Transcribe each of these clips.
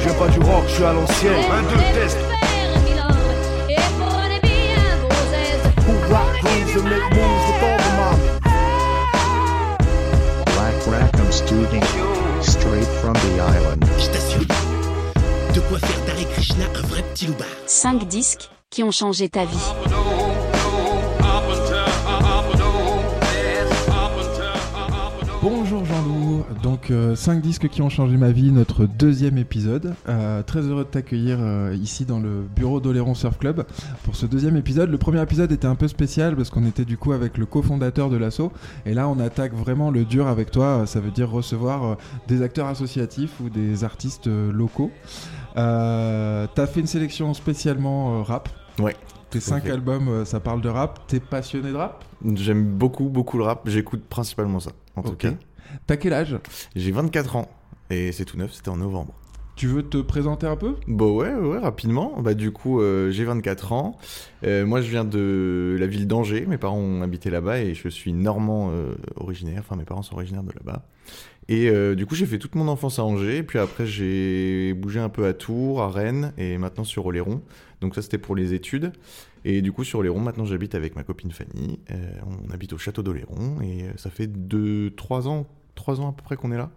Je veux pas du rock, je suis à l'ancienne. Un, deux, test. Who rock grooves and make moves with all the. Black Rackham Studio. Straight from the island. Je t'assure, de quoi faire d'Hare Krishna un vrai petit loupard. 5 disques qui ont changé ta vie. Donc 5 disques qui ont changé ma vie, notre deuxième épisode. Euh, très heureux de t'accueillir euh, ici dans le bureau d'Oléron Surf Club pour ce deuxième épisode. Le premier épisode était un peu spécial parce qu'on était du coup avec le cofondateur de l'asso et là on attaque vraiment le dur avec toi, ça veut dire recevoir euh, des acteurs associatifs ou des artistes euh, locaux. Euh, T'as fait une sélection spécialement euh, rap. Ouais. Tes tout à 5 fait. albums, euh, ça parle de rap. T'es passionné de rap? J'aime beaucoup, beaucoup le rap. J'écoute principalement ça, en tout Ok. cas. T'as quel âge? J'ai 24 ans. Et c'est tout neuf, c'était en novembre. Tu veux te présenter un peu? Bon, ouais, ouais, rapidement. Bah, du coup, euh, j'ai 24 ans. Euh, moi, je viens de la ville d'Angers. Mes parents ont habité là-bas et je suis normand euh, originaire. Enfin, mes parents sont originaires de là-bas. Et euh, du coup, j'ai fait toute mon enfance à Angers. Puis après, j'ai bougé un peu à Tours, à Rennes et maintenant sur Oléron. Donc ça, c'était pour les études. Et du coup, sur Oléron, maintenant, j'habite avec ma copine Fanny. On habite au château d'Oléron et ça fait 2 3 ans, 3 ans à peu près qu'on est là.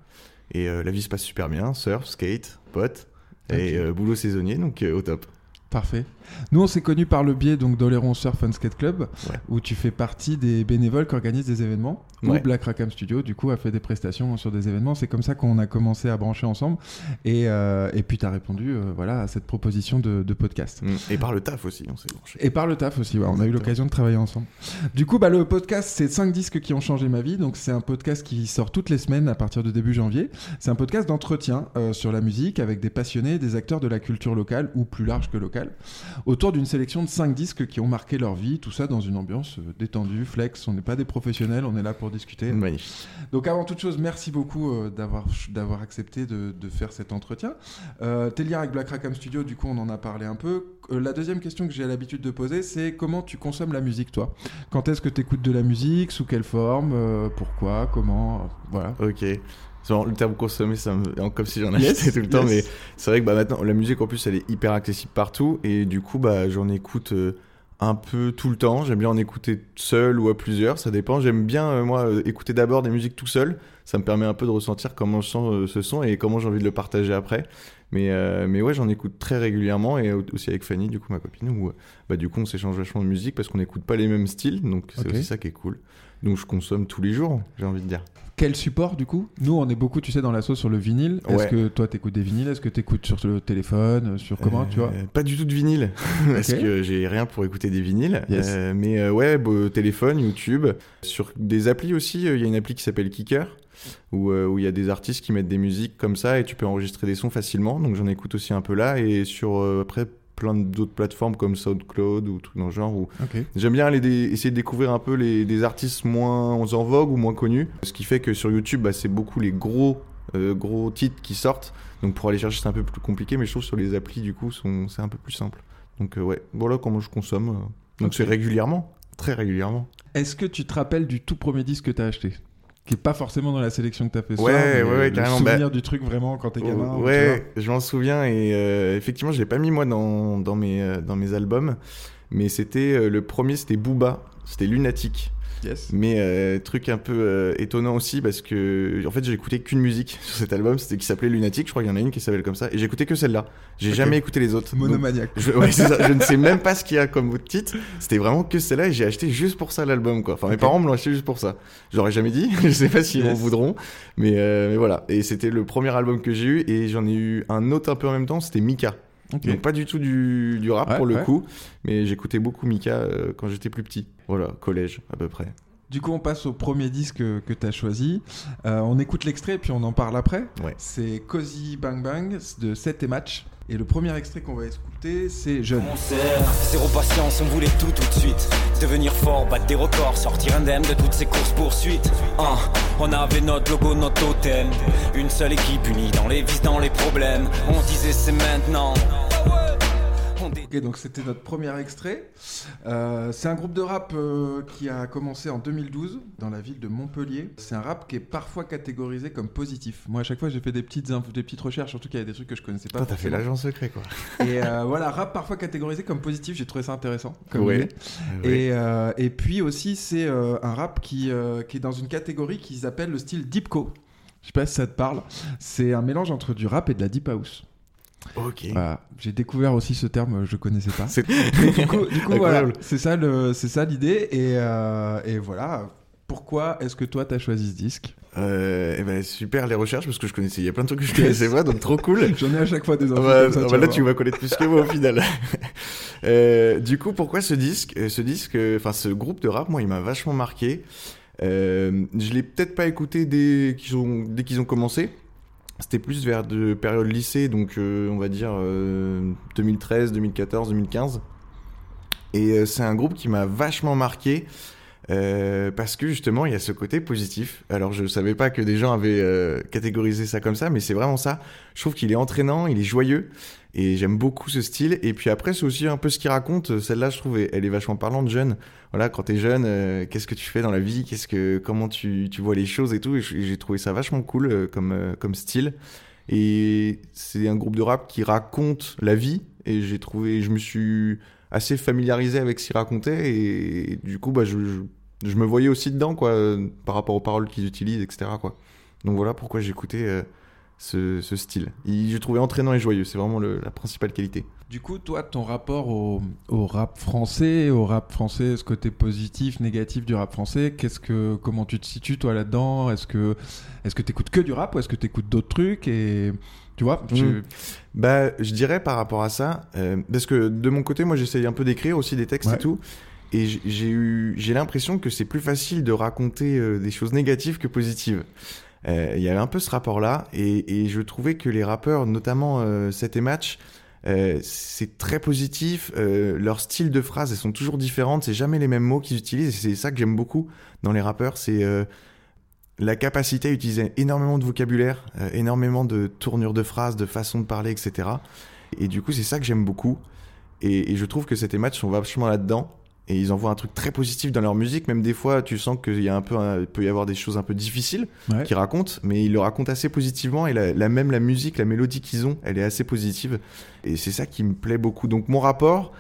Et euh, la vie se passe super bien. Surf, skate, potes et euh, boulot saisonnier, donc euh, au top. Parfait. Nous, on s'est connus par le biais donc d'Oléron Surf and Skate Club, Ouais. où tu fais partie des bénévoles qui organisent des événements. Où Ouais. Black Rackham Studio, du coup, a fait des prestations sur des événements. C'est comme ça qu'on a commencé à brancher ensemble. Et, euh, et puis, tu as répondu euh, voilà, à cette proposition de, de podcast. Mm. Et par le taf aussi, on s'est branché. Et par le taf aussi, ouais, on a eu l'occasion de travailler ensemble. Du coup, bah, le podcast, c'est 5 disques qui ont changé ma vie. Donc, c'est un podcast qui sort toutes les semaines à partir de début janvier. C'est un podcast d'entretien euh, sur la musique avec des passionnés, des acteurs de la culture locale ou plus large que locale, autour d'une sélection de 5 disques qui ont marqué leur vie. Tout ça dans une ambiance euh, détendue, flex. On n'est pas des professionnels, on est là pour discuter. Magnifique. Donc avant toute chose, merci beaucoup euh, d'avoir accepté de, de faire cet entretien. Euh, tes liens avec Black Rackham Studio, du coup, on en a parlé un peu. Euh, la deuxième question que j'ai l'habitude de poser, c'est comment tu consommes la musique, toi? Quand est-ce que tu écoutes de la musique? Sous quelle forme? Euh, Pourquoi? Comment? Voilà. Ok. Genre, le terme consommer, ça me... comme si j'en Yes, achetais tout le temps, mais c'est vrai que bah, maintenant, la musique en plus, elle est hyper accessible partout, et du coup, bah, j'en écoute euh, un peu tout le temps. J'aime bien en écouter seul ou à plusieurs, ça dépend. J'aime bien, euh, moi, euh, écouter d'abord des musiques tout seul. Ça me permet un peu de ressentir comment je sens ce son et comment j'ai envie de le partager après. Mais, mais ouais, j'en écoute très régulièrement et au- aussi avec Fanny, du coup, ma copine, où bah, du coup, on s'échange vachement de musique parce qu'on n'écoute pas les mêmes styles, donc c'est aussi ça qui est cool. Donc je consomme tous les jours, j'ai envie de dire. Quel support, du coup? Nous, on est beaucoup, tu sais, dans la sauce sur le vinyle. Est-ce Ouais. que toi, t'écoutes des vinyles? Est-ce que t'écoutes sur le téléphone Sur comment, tu vois? Euh, Pas du tout de vinyle, parce que j'ai rien pour écouter des vinyles. Yes. Euh, mais euh, ouais, bah, téléphone, YouTube. Sur des applis aussi, euh, il y a une appli qui s'appelle Kicker, où euh, où il y a des artistes qui mettent des musiques comme ça et tu peux enregistrer des sons facilement. Donc j'en écoute aussi un peu là. Et sur euh, après plein d'autres plateformes comme SoundCloud ou trucs dans le genre où. J'aime bien aller essayer de découvrir un peu les, des artistes moins en vogue ou moins connus. Ce qui fait que sur YouTube, bah, c'est beaucoup les gros, euh, gros titres qui sortent. Donc pour aller chercher, c'est un peu plus compliqué, mais je trouve que sur les applis, du coup, sont- c'est un peu plus simple. Donc euh, ouais, voilà comment je consomme. euh. Donc c'est régulièrement, très régulièrement. Est-ce que tu te rappelles du tout premier disque que t'as acheté? Qui est pas forcément dans la sélection que t'as fait ce Ouais, soir, ouais, ouais, le carrément, souvenir bah- du truc vraiment quand t'es gamin. tu ouais, je m'en souviens et euh, effectivement, je l'ai pas mis moi dans, dans, mes, euh, dans mes albums. Mais c'était euh, le premier, c'était Booba, c'était Lunatic. vois. Yes. Mais euh, truc un peu euh, étonnant aussi parce que en fait j'ai écouté qu'une musique sur cet album, c'était qui s'appelait Lunatic, je crois qu'il y en a une qui s'appelle comme ça, et j'ai écouté que celle-là. J'ai jamais écouté les autres. Donc, Monomaniaque. je, ouais, ça, je ne sais même pas ce qu'il y a comme autre titre. C'était vraiment que celle-là et j'ai acheté juste pour ça l'album quoi. Enfin mes parents me l'ont acheté juste pour ça. J'aurais jamais dit, je sais pas s'ils Yes. en voudront, mais, euh, mais voilà. Et c'était le premier album que j'ai eu et j'en ai eu un autre un peu en même temps, c'était Mika. Donc pas du tout du, du rap Ouais, pour le ouais. coup, mais j'écoutais beaucoup Mika euh, quand j'étais plus petit. Voilà, collège à peu près. Du coup, on passe au premier disque que, que t'as choisi. Euh, on écoute l'extrait puis on en parle après. Ouais. C'est Cozy Bang Bang de 7 et Match. Et le premier extrait qu'on va écouter, c'est Jeune. Concert, zéro patience, on voulait tout tout de suite. Devenir fort, battre des records, sortir indemne de toutes ces courses poursuites. Hein, on avait notre logo, notre totem. Une seule équipe unie dans les vices, dans les problèmes. On disait c'est maintenant. Ok, donc c'était notre premier extrait. Euh, c'est un groupe de rap euh, qui a commencé en 2012 dans la ville de Montpellier. C'est un rap qui est parfois catégorisé comme positif. Moi, à chaque fois, j'ai fait des petites, infos- des petites recherches, surtout qu'il y a des trucs que je connaissais pas. Toi, t'as fait l'agent secret, quoi. Et euh, voilà, rap parfois catégorisé comme positif, j'ai trouvé ça intéressant. Comme Ouais. Et, et puis aussi, c'est un rap qui, qui est dans une catégorie qu'ils appellent le style Deepco. Je sais pas si ça te parle. C'est un mélange entre du rap et de la deep house. Ok. Voilà. J'ai découvert aussi ce terme, je connaissais pas. C'est- Et du coup, du coup, voilà, c'est ça le, c'est ça l'idée. Et, euh, et voilà. Pourquoi est-ce que toi t'as choisi ce disque? Euh, eh ben, super les recherches parce que je connaissais, il y a plein de trucs que je connaissais pas, donc trop cool. J'en ai à chaque fois des infos bah, comme ça. ah tu bah là, tu vas connaître plus que moi au final. Euh, du coup, pourquoi ce disque? Euh, Ce disque, enfin, ce groupe de rap, moi, il m'a vachement marqué. Euh, je l'ai peut-être pas écouté dès qu'ils ont, dès qu'ils ont commencé. C'était plus vers de période lycée, donc euh, on va dire euh, 2013, 2014, 2015. Et euh, c'est un groupe qui m'a vachement marqué. Euh, parce que justement, il y a ce côté positif. Alors, je savais pas que des gens avaient euh, catégorisé ça comme ça, mais c'est vraiment ça. Je trouve qu'il est entraînant, il est joyeux, et j'aime beaucoup ce style. Et puis après, c'est aussi un peu ce qu'il raconte. Celle-là, je trouve, elle est vachement parlante, jeune. Voilà, quand t'es jeune, euh, qu'est-ce que tu fais dans la vie? Qu'est-ce que, comment tu, tu vois les choses et tout? Et j'ai trouvé ça vachement cool euh, comme, comme style. Et c'est un groupe de rap qui raconte la vie. Et j'ai trouvé, je me suis assez familiarisé avec ce qu'il racontait. Et, du coup, bah, je, je, je me voyais aussi dedans, quoi, euh, par rapport aux paroles qu'ils utilisent, etc. Quoi. Donc voilà pourquoi j'écoutais euh, ce, ce style. Je trouvais entraînant et joyeux. C'est vraiment le- la principale qualité. Du coup, toi, ton rapport au, au rap français, au rap français, ce côté positif, négatif du rap français, qu'est-ce que, comment tu te situes toi là-dedans? Est-ce que, est-ce que t'écoutes que du rap ou est-ce que t'écoutes d'autres trucs? Et tu vois, tu- Mm. Bah, je dirais par rapport à ça, euh, parce que de mon côté, moi, j'essaye un peu d'écrire aussi des textes Ouais. et tout, et j'ai eu, j'ai l'impression que c'est plus facile de raconter euh, des choses négatives que positives. Euh, Il y avait un peu ce rapport-là, et, et je trouvais que les rappeurs, notamment euh, Set et Match, euh, c'est très positif. Euh, leur style de phrase, elles sont toujours différentes. C'est jamais les mêmes mots qu'ils utilisent. Et c'est ça que j'aime beaucoup dans les rappeurs. C'est la capacité à utiliser énormément de vocabulaire, énormément de tournures de phrases, de façons de parler, etc. Et du coup, c'est ça que j'aime beaucoup. Et, et je trouve que ces matchs sont vachement là-dedans. Et ils envoient un truc très positif dans leur musique. Même des fois, tu sens qu'il y a un peu, un- peut y avoir des choses un peu difficiles Ouais. qu'ils racontent, mais ils le racontent assez positivement. Et la, la- même la musique, la mélodie qu'ils ont, elle est assez positive. Et c'est ça qui me plaît beaucoup. Donc mon rapport,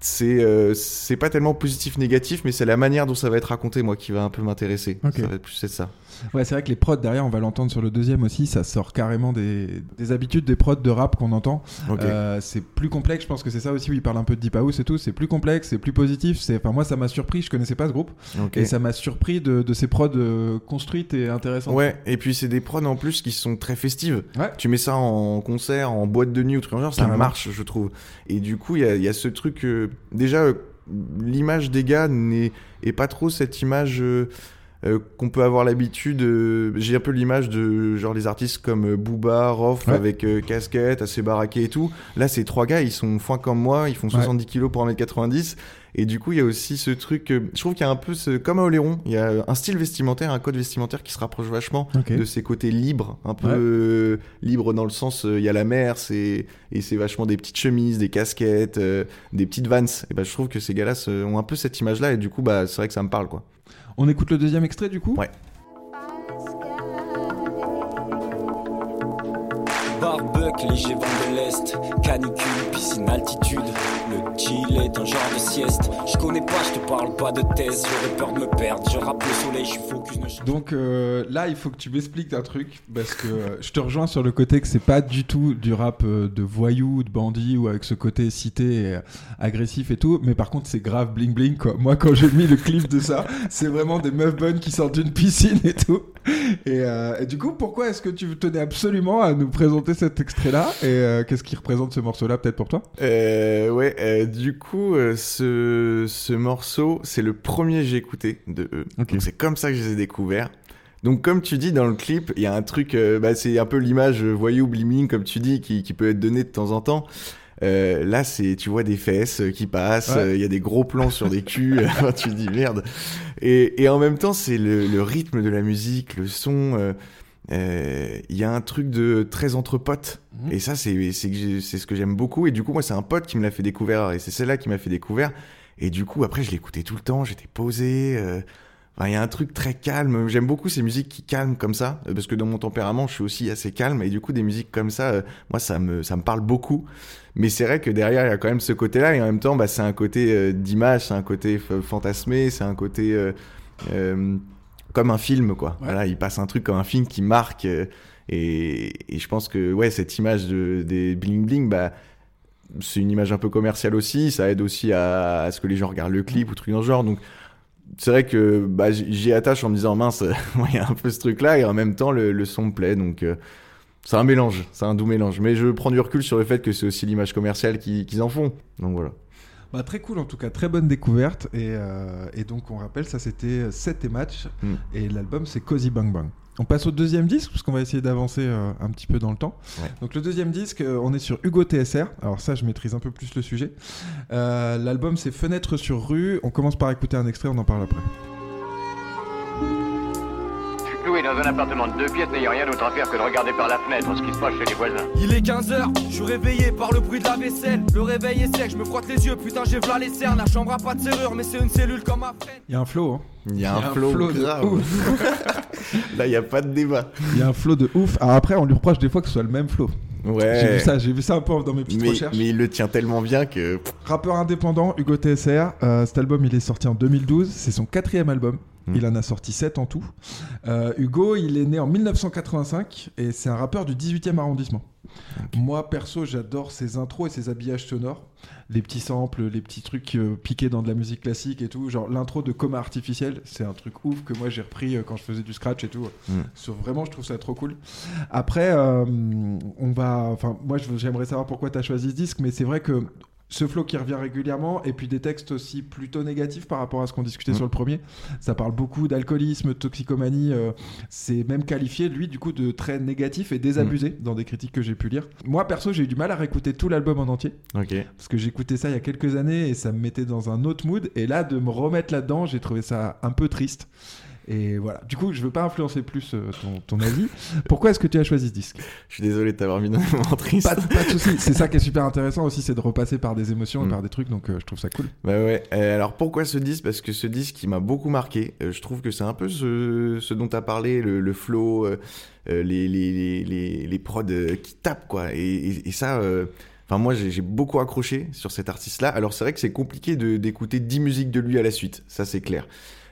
c'est euh, c'est pas tellement positif négatif, mais c'est la manière dont ça va être raconté, moi, qui va un peu m'intéresser. Ok. Ça va être plus c'est ça. Ouais, c'est vrai que les prods derrière, on va l'entendre sur le deuxième aussi, ça sort carrément des, des habitudes des prods de rap qu'on entend. Euh, c'est plus complexe, je pense que c'est ça aussi où il parle un peu de deep house et tout. C'est plus complexe, c'est plus positif. C'est, enfin moi ça m'a surpris, je connaissais pas ce groupe et ça m'a surpris de, de ces prods euh, construites et intéressantes. Ouais, et puis c'est des prods en plus qui sont très festives. Ouais. Tu mets ça en concert, en boîte de nuit ou truc en genre, ça Carrément. marche, je trouve. Et du coup, il y y a ce truc. euh, déjà, euh, l'image des gars n'est est pas trop cette image. euh, euh, qu'on peut avoir l'habitude euh, j'ai un peu l'image de genre les artistes comme euh, Booba, Rof Ouais. avec euh, casquette assez baraqué et tout là ces trois gars ils sont foin comme moi ils font 70 kilos pour 1m90 et du coup il y a aussi ce truc je trouve qu'il y a un peu ce, comme à Oléron il y a un style vestimentaire un code vestimentaire qui se rapproche vachement de ces côtés libres, un peu Ouais. libres dans le sens, il y a la mer, c'est et c'est vachement des petites chemises, des casquettes, des petites vans. Et ben je trouve que ces gars-là ont un peu cette image-là et du coup bah c'est vrai que ça me parle quoi. On écoute le deuxième extrait du coup Ouais. Barbuck, léger vent de l'Est, canicule, piscine, altitude. Le chill est un genre de sieste. Je connais pas, je te parle pas de thèse. J'aurais peur de me perdre. Je rappe le soleil, je suis focus, Donc euh, là, il faut que tu m'expliques un truc parce que euh, je te rejoins sur le côté que c'est pas du tout du rap euh, de voyou, de bandit ou avec ce côté cité et, agressif et tout. Mais par contre, c'est grave bling bling quoi. Moi, quand j'ai mis le clip de ça, c'est vraiment des meufs bonnes qui sortent d'une piscine et tout. Et, euh, et du coup, pourquoi est-ce que tu tenais absolument à nous présenter cet extrait-là? Et euh, qu'est-ce qui représente ce morceau-là, peut-être pour toi? Euh, ouais, euh, du coup euh, ce, ce morceau c'est le premier que j'ai écouté de eux. Ok. Donc c'est comme ça que je les ai découverts. Donc comme tu dis dans le clip, il y a un truc, euh, bah, c'est un peu l'image voyou bliming comme tu dis qui, qui peut être donnée de temps en temps. Euh, là, c'est tu vois des fesses qui passent, Ouais. il y a des gros plans sur des culs, tu te dis merde. Et, et en même temps, c'est le, le rythme de la musique, le son. Euh, euh, il y a un truc de très entre potes. Mhm. Et ça, c'est ce que j'aime beaucoup. Et du coup, moi, c'est un pote qui me l'a fait découvrir. Et c'est celle-là qui m'a fait découvrir. Et du coup, après, je l'écoutais tout le temps. J'étais posé. euh, enfin, Il y a un truc très calme. J'aime beaucoup ces musiques qui calment comme ça. euh, Parce que dans mon tempérament, je suis aussi assez calme. Et du coup, des musiques comme ça, euh, moi, ça me, ça me parle beaucoup. Mais c'est vrai que derrière, il y a quand même ce côté-là. Et en même temps, bah, c'est un côté euh, d'image, c'est un côté fantasmé, c'est un côté. euh, comme un film quoi. Ouais. Voilà, il passe un truc comme un film qui marque euh, et, et je pense que ouais cette image de, des bling bling bah c'est une image un peu commerciale aussi, ça aide aussi à, à ce que les gens regardent le clip ou truc dans ce genre donc c'est vrai que bah, j'y attache en me disant mince, il y a un peu ce truc là et en même temps le, le son me plaît donc euh, c'est un mélange, c'est un doux mélange. Mais je prends du recul sur le fait que c'est aussi l'image commerciale qui- qu'ils en font. Donc voilà. Bah, très cool en tout cas, très bonne découverte. Et, euh, et donc on rappelle, ça c'était 7 et match. Mm. Et l'album c'est Cozy Bang Bang. On passe au deuxième disque, parce qu'on va essayer d'avancer euh, un petit peu dans le temps. Ouais. Donc le deuxième disque, euh, on est sur Hugo TSR. Alors ça, je maîtrise un peu plus le sujet. Euh, L'album c'est Fenêtre sur rue. On commence par écouter un extrait, on en parle après. Dans un appartement de deux pièces n'ayant rien d'autre à faire que de regarder par la fenêtre ce qui se passe chez les voisins. Il est 15h, je suis réveillé par le bruit de la vaisselle. Le réveil est sec, je me frotte les yeux, putain j'ai v'là les cernes. La chambre a pas de serrure, mais c'est une cellule comme ma freine. Il y a un flow, hein. Il y a un, Il y a un flow, flow de grave. Là, il n'y a pas de débat. Il y a un flow de ouf. Alors après, on lui reproche des fois que ce soit le même flow. Ouais. J'ai vu ça, j'ai vu ça un peu dans mes petites mais, recherches. mais il le tient tellement bien que. Rappeur indépendant, Hugo TSR. Euh, cet album, il est sorti en 2012. C'est son quatrième album. Mm. Il en a sorti 7 en tout. Euh, Hugo, il est né en 1985 et c'est un rappeur du 18e arrondissement. Moi, perso, j'adore ses intros et ses habillages sonores. Les petits samples, les petits trucs euh, piqués dans de la musique classique et tout. Genre l'intro de Coma Artificiel, c'est un truc ouf que moi j'ai repris euh, quand je faisais du scratch et tout. Mm. Vraiment, je trouve ça trop cool. Après, on va. Enfin, moi, j'aimerais savoir pourquoi tu as choisi ce disque, mais c'est vrai que ce flow qui revient régulièrement, et puis des textes aussi plutôt négatifs par rapport à ce qu'on discutait Mm. sur le premier. Ça parle beaucoup d'alcoolisme, de toxicomanie. euh, c'est même qualifié, lui, du coup, de très négatif et désabusé dans des critiques que j'ai pu lire. Moi, perso, j'ai eu du mal à réécouter tout l'album en entier, Ok. parce que j'écoutais ça il y a quelques années et ça me mettait dans un autre mood. Et là, de me remettre là-dedans, j'ai trouvé ça un peu triste. Et voilà. Du coup, je veux pas influencer plus euh, ton, ton avis. Pourquoi est-ce que tu as choisi ce disque? Je suis désolé de t'avoir mis dans un moment triste. pas, de- pas de soucis. C'est ça qui est super intéressant aussi, c'est de repasser par des émotions et Mm. par des trucs. Donc, euh, je trouve ça cool. Bah ouais. Euh, alors pourquoi ce disque? Parce que ce disque, il m'a beaucoup marqué. Je trouve que c'est un peu ce, ce dont tu as parlé, le, le flow, les, les, les, les, prods qui tapent, quoi. Et, et, et ça. Enfin, moi, j'ai beaucoup accroché sur cet artiste-là. Alors, c'est vrai que c'est compliqué d'écouter 10 musiques de lui à la suite. Ça, c'est clair.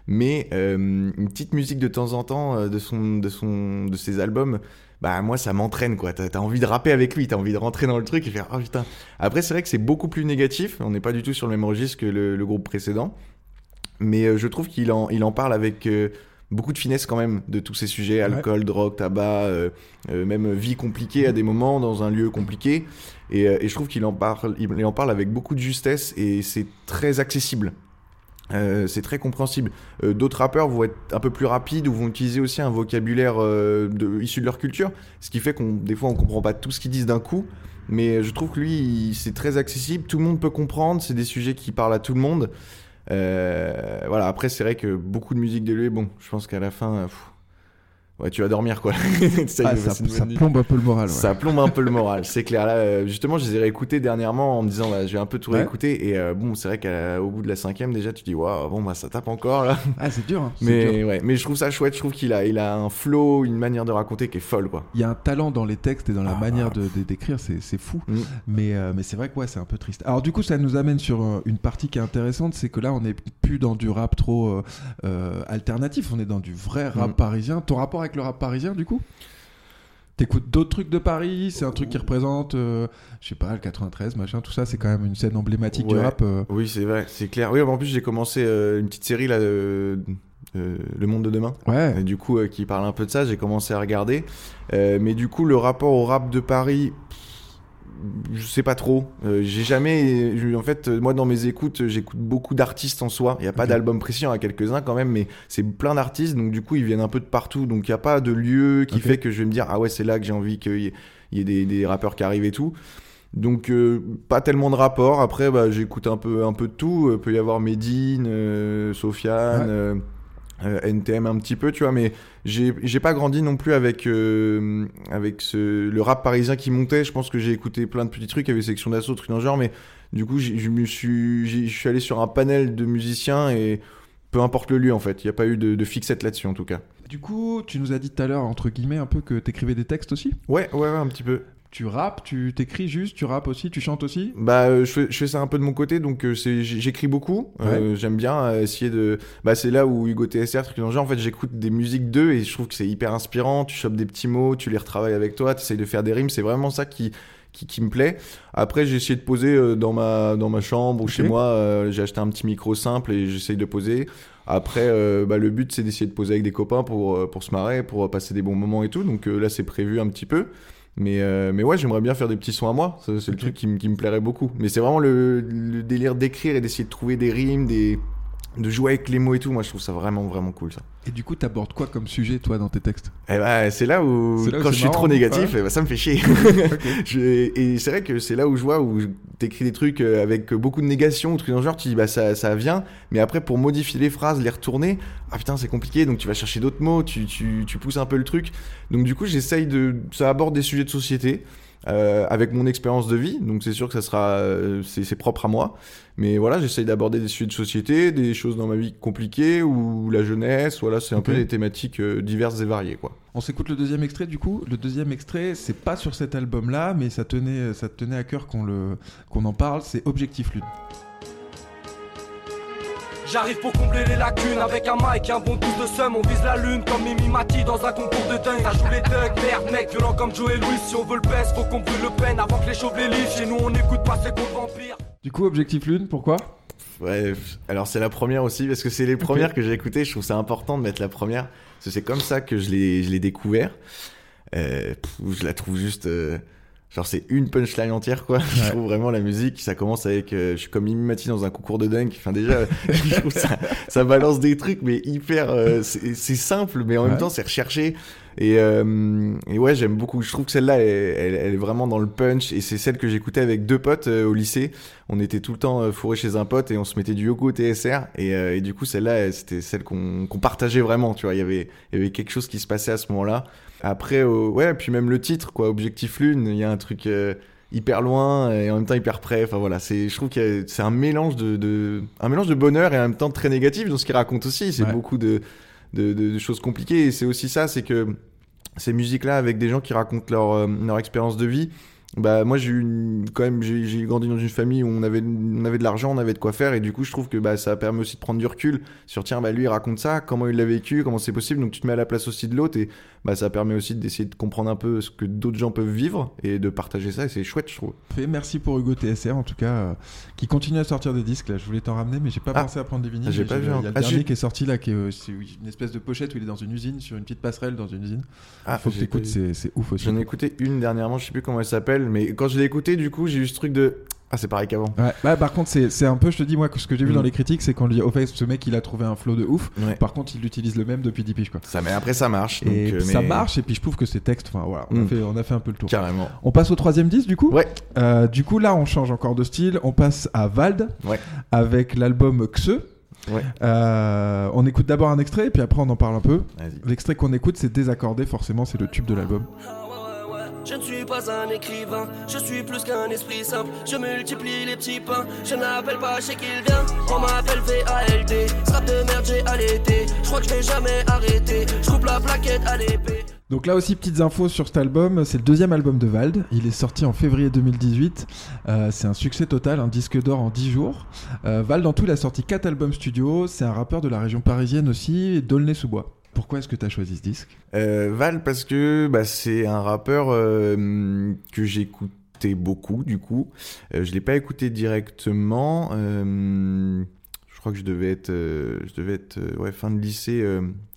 Mais euh, une petite musique de temps en temps euh, de, son, de, son, de ses albums, bah moi ça m'entraîne quoi. T'as as envie de rapper avec lui, t'as envie de rentrer dans le truc et faire oh putain. Après c'est vrai que c'est beaucoup plus négatif. On n'est pas du tout sur le même registre que le, le groupe précédent, mais euh, je trouve qu'il en, il en parle avec euh, beaucoup de finesse quand même de tous ces sujets alcool, drogue, tabac, euh, même vie compliquée à des moments dans un lieu compliqué. Et, et je trouve qu'il en parle, il en parle avec beaucoup de justesse et c'est très accessible. Euh, c'est très compréhensible. Euh, D'autres rappeurs vont être un peu plus rapides ou vont utiliser aussi un vocabulaire euh, de, issu de leur culture, ce qui fait qu'on des fois on comprend pas tout ce qu'ils disent d'un coup. Mais je trouve que lui, c'est très accessible, tout le monde peut comprendre, c'est des sujets qui parlent à tout le monde. Euh, voilà, après c'est vrai que beaucoup de musique de lui, bon, je pense qu'à la fin, euh, ouais, tu vas dormir quoi. ça, Ah, ça, ça plombe un peu le moral. ouais. Ça plombe un peu le moral, c'est clair. Là, euh, justement, je les ai réécoutés dernièrement en me disant, bah, je vais un peu tout Ouais. réécouter. Et euh, bon, c'est vrai qu'au bout de la cinquième, déjà, tu dis, waouh, bon, bah, ça tape encore là. Ah, c'est dur. hein, Mais dur. ouais, mais je trouve ça chouette. Je trouve qu'il a, il a un flow, une manière de raconter qui est folle, quoi. Il y a un talent dans les textes et dans la Ah. manière de d'écrire, c'est c'est fou. Mm. Mais, euh, mais c'est vrai que ouais, c'est un peu triste. Alors du coup, ça nous amène sur une partie qui est intéressante, c'est que là, on n'est plus dans du rap trop euh, alternatif, on est dans du vrai rap Mm. parisien. Ton rapport avec le rap parisien, du coup? T'écoutes d'autres trucs de Paris C'est un truc qui représente, euh, je sais pas, le 93, machin, tout ça. C'est quand même une scène emblématique du rap. euh. Oui, c'est vrai, c'est clair. Oui, en plus, j'ai commencé euh, une petite série là, Le Monde de demain. Ouais. Et du coup, qui parle un peu de ça, j'ai commencé à regarder. Mais du coup, le rapport au rap de Paris, je sais pas trop. Euh, j'ai jamais. En fait, moi, dans mes écoutes, j'écoute beaucoup d'artistes en soi. Il n'y a pas d'album précis, il y en a quelques-uns quand même, mais c'est plein d'artistes. Donc, du coup, ils viennent un peu de partout. Donc, il n'y a pas de lieu qui fait que je vais me dire, ah ouais, c'est là que j'ai envie qu'il y ait, il y ait des, des rappeurs qui arrivent et tout. Donc euh, pas tellement de rapport. Après bah, j'écoute un peu un peu de tout. Euh, peut y avoir Medine, euh, Sofiane, Ouais. Euh, NTM un petit peu, tu vois, mais j'ai pas grandi non plus avec euh, avec ce, le rap parisien qui montait. Je pense que j'ai écouté plein de petits trucs, il y avait section d'assaut, trucs dans le genre, mais du coup, je me suis j'ai- je suis allé sur un panel de musiciens et peu importe le lieu en fait, il n'y a pas eu de, de fixette là-dessus en tout cas. Du coup, tu nous as dit tout à l'heure, entre guillemets, un peu que t'écrivais des textes aussi? Ouais, ouais, ouais, un petit peu. Tu rappes, tu t'écris juste, tu rappes aussi, tu chantes aussi? Bah, euh, je fais, je fais ça un peu de mon côté, donc euh, j'écris beaucoup. Euh, J'aime bien euh, essayer de. Bah, c'est là où Hugo TSR, truc dans le genre, en fait, j'écoute des musiques d'eux et je trouve que c'est hyper inspirant. Tu chopes des petits mots, tu les retravailles avec toi, tu essayes de faire des rimes. C'est vraiment ça qui, qui, qui me plaît. Après, j'ai essayé de poser euh, dans, ma, dans ma chambre ou chez moi. euh, j'ai acheté un petit micro simple et j'essaye de poser. Après, euh, bah, le but, c'est d'essayer de poser avec des copains pour, pour se marrer, pour passer des bons moments et tout. Donc euh, là, c'est prévu un petit peu. Mais, euh, mais ouais, j'aimerais bien faire des petits sons à moi. C'est le truc qui, me- qui me plairait beaucoup. Mais c'est vraiment le, le délire d'écrire et d'essayer de trouver des rimes, des, de jouer avec les mots et tout. Moi, je trouve ça vraiment, vraiment cool, ça. Et du coup, t'abordes quoi comme sujet, toi, dans tes textes? Et bah, c'est là où, là quand je suis marrant, trop négatif, ouais. eh bah, ça me fait chier. Je- et c'est vrai que c'est là où je vois où t'écris des trucs euh, avec beaucoup de négation, ou trucs dans le genre, tu dis bah ça, ça vient, mais après pour modifier les phrases, les retourner, ah putain c'est compliqué, donc tu vas chercher d'autres mots, tu, tu, tu pousses un peu le truc. Donc du coup j'essaye de, ça aborde des sujets de société. Euh, avec mon expérience de vie, donc c'est sûr que ça sera, euh, c'est propre à moi, mais voilà, j'essaye d'aborder des sujets de société, des choses dans ma vie compliquées ou la jeunesse, voilà, c'est un peu des thématiques euh, diverses et variées, quoi. On s'écoute le deuxième extrait du coup. Le deuxième extrait, c'est pas sur cet album-là, mais ça tenait, ça te tenait à cœur qu'on le, qu'on en parle. C'est Objectif Lune. J'arrive pour combler les lacunes avec un mic et un bon pouce de seum. On vise la lune comme Mimi Mati dans un concours de dingue. Ça joue les thugs, merde, mec, violent comme Joe et Louis. Si on veut le baisse, faut qu'on brûle le peine avant que les chauves les lisent. Chez nous, on écoute pas ces comptes vampires. Du coup, Objectif Lune, pourquoi? Ouais, alors c'est la première aussi, parce que c'est les premières que j'ai écoutées. Je trouve ça important de mettre la première, parce que c'est comme ça que je l'ai, je l'ai découvert. Euh, pff, je la trouve juste. euh, genre, c'est une punchline entière, quoi. Je trouve vraiment la musique. Ça commence avec. euh, je suis comme Mimi Mati dans un concours de dunk. Enfin, déjà, je trouve ça, ça balance des trucs, mais hyper. euh, c'est c'est simple, mais en Ouais. même temps, c'est recherché. Et, euh, et ouais, j'aime beaucoup. Je trouve que celle-là, elle, elle- elle est vraiment dans le punch. Et c'est celle que j'écoutais avec deux potes euh, au lycée. On était tout le temps euh, fourrés chez un pote et on se mettait du Yoko TSR. Et, euh, et du coup, celle-là, elle, c'était celle qu'on qu'on partageait vraiment. Tu vois, il y avait, il y avait quelque chose qui se passait à ce moment-là. Après, ouais, puis même le titre, quoi, Objectif Lune, il y a un truc euh, hyper loin et en même temps hyper près. Enfin voilà, c'est, je trouve que c'est un mélange de, de, un mélange de bonheur et en même temps très négatif dans ce qu'il raconte aussi. C'est Ouais. beaucoup de, de, choses compliquées. Et c'est aussi ça, c'est que ces musiques-là avec des gens qui racontent leur, euh, leur expérience de vie. Bah moi j'ai quand même j'ai grandi dans une famille où on avait on avait de l'argent, on avait de quoi faire. Et du coup je trouve que bah ça permet aussi de prendre du recul sur tiens bah lui il raconte ça, comment il l'a vécu, comment c'est possible. Donc tu te mets à la place aussi de l'autre. Et bah ça permet aussi d'essayer de comprendre un peu ce que d'autres gens peuvent vivre et de partager ça et c'est chouette je trouve. Merci pour Hugo TSR en tout cas, euh, qui continue à sortir des disques. Là, je voulais t'en ramener, mais j'ai pas Ah. pensé à prendre des vinyles. J'ai pas vu Il y a le Ah, dernier qui est sorti là, qui est euh, une espèce de pochette où il est dans une usine, sur une petite passerelle dans une usine. Ah Faut que t'écoutes, c'est ouf aussi. J'en ai écouté une dernièrement, je sais plus comment elle s'appelle mais quand je l'ai écouté du coup j'ai eu ce truc de ah c'est pareil qu'avant. Ouais, bah, par contre, c'est un peu, je te dis, moi, que ce que j'ai vu Mm. dans les critiques, c'est qu'on lui dit, au fait, ce mec, il a trouvé un flow de ouf. Ouais. Par contre, il utilise le même depuis 10 piges, quoi. Ça mais après ça marche donc, Et euh, ça marche, et puis je trouve que ces textes, enfin voilà, on, a Mm. fait, on a fait un peu le tour. carrément. On passe au troisième disque, du coup Ouais. Euh, Du coup, là, on change encore de style. On passe à Vald, Ouais. avec l'album Xe. Ouais. Euh, on écoute d'abord un extrait, et puis après, on en parle un peu. L'extrait qu'on écoute, c'est Désaccordé, forcément, c'est le tube de l'album. Je ne suis pas un écrivain, je suis plus qu'un esprit simple. Je multiplie les petits pains, je n'appelle pas chez qu'il vient. On m'appelle VALD, strap de merde j'ai allaité. Je crois que je vais jamais arrêter, je coupe la plaquette à l'épée. Donc là aussi, petites infos sur cet album. C'est le deuxième album de Vald. Il est sorti en février 2018. Euh, c'est un succès total, un disque d'or en 10 jours. Euh, Vald, en tout, il a sorti 4 albums studio. C'est un rappeur de la région parisienne aussi, d'Aulnay-sous-Bois. Pourquoi est-ce que tu as choisi ce disque? Euh, Val parce que bah, c'est un rappeur euh, que j'écoutais beaucoup du coup. Euh, je l'ai pas écouté directement. je crois que je devais être, je devais être ouais, fin de lycée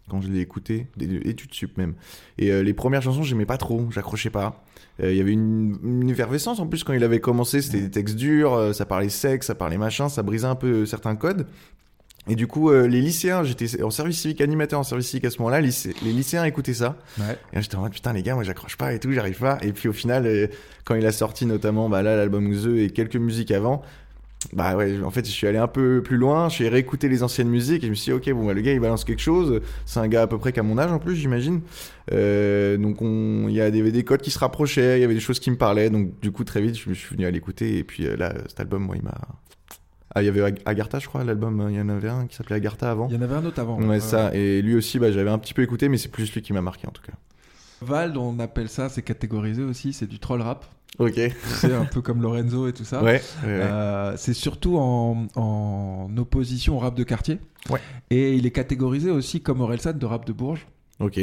quand je l'ai écouté, des- études sup même. Et euh, les premières chansons, j'aimais pas trop, j'accrochais pas. Euh, Il y avait une, une effervescence en plus quand il avait commencé, c'était des textes durs, euh, ça parlait sexe, ça parlait machin, ça brisait un peu certains codes. Et du coup, euh, les lycéens, j'étais en service civique, animateur en service civique à ce moment-là, les lycéens écoutaient ça. Ouais. Et là, j'étais en mode putain, les gars, moi j'accroche pas et tout, j'arrive pas. Et puis au final, euh, quand il a sorti notamment bah, là l'album The et quelques musiques avant, bah ouais, en fait, je suis allé un peu plus loin, j'ai réécouté les anciennes musiques et je me suis dit, ok, bon, bah, le gars il balance quelque chose. C'est un gars à peu près qu'à mon âge en plus, j'imagine. Euh, donc on- il y a des, des codes qui se rapprochaient, il y avait des choses qui me parlaient. Donc du coup, très vite, je me suis venu à l'écouter. Et puis euh, là, cet album, moi, il m'a. Ah, il y avait Ag- Agartha, je crois, l'album. Il y en avait un qui s'appelait Agartha avant. Il y en avait un autre avant. Ouais, Euh, ça. Et lui aussi, bah, j'avais un petit peu écouté, mais c'est plus lui qui m'a marqué en tout cas. Vald, on appelle ça, c'est catégorisé aussi, c'est du troll rap. Ok. C'est un peu comme Lorenzo et tout ça. Ouais, ouais, ouais. Euh, c'est surtout en, en opposition au rap de quartier. Ouais. Et il est catégorisé aussi comme Orelsan de rap de Bourges. Ok.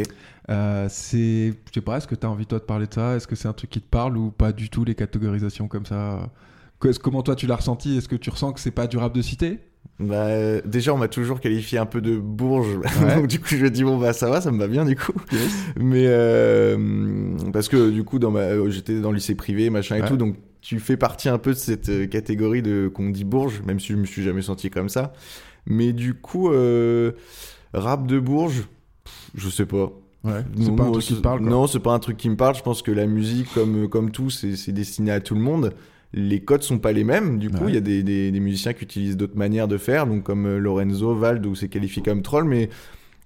Euh, c'est, je sais pas, est-ce que tu as envie toi de parler de ça? Est-ce que c'est un truc qui te parle ou pas du tout les catégorisations comme ça? Comment toi tu l'as ressenti? Est-ce que tu ressens que c'est pas du rap de cité Bah, euh, déjà, on m'a toujours qualifié un peu de bourge. Ouais. Donc, du coup, je me dis, bon, bah, ça va, ça me va bien, du coup. Mais, euh, parce que, du coup, dans ma, euh, j'étais dans le lycée privé, machin et tout. Donc, tu fais partie un peu de cette catégorie de, qu'on dit bourge, même si je me suis jamais senti comme ça. Mais, du coup, euh, rap de bourge, je sais pas. Ouais. C'est pas un truc qui c'est- parle. quoi. Non, c'est pas un truc qui me parle. Je pense que la musique, comme, comme tout, c'est destiné à tout le monde. Les codes sont pas les mêmes. Du coup, il Ouais. y a des, des, des musiciens qui utilisent d'autres manières de faire, donc comme euh, Lorenzo, Vald, où c'est qualifié comme troll. Mais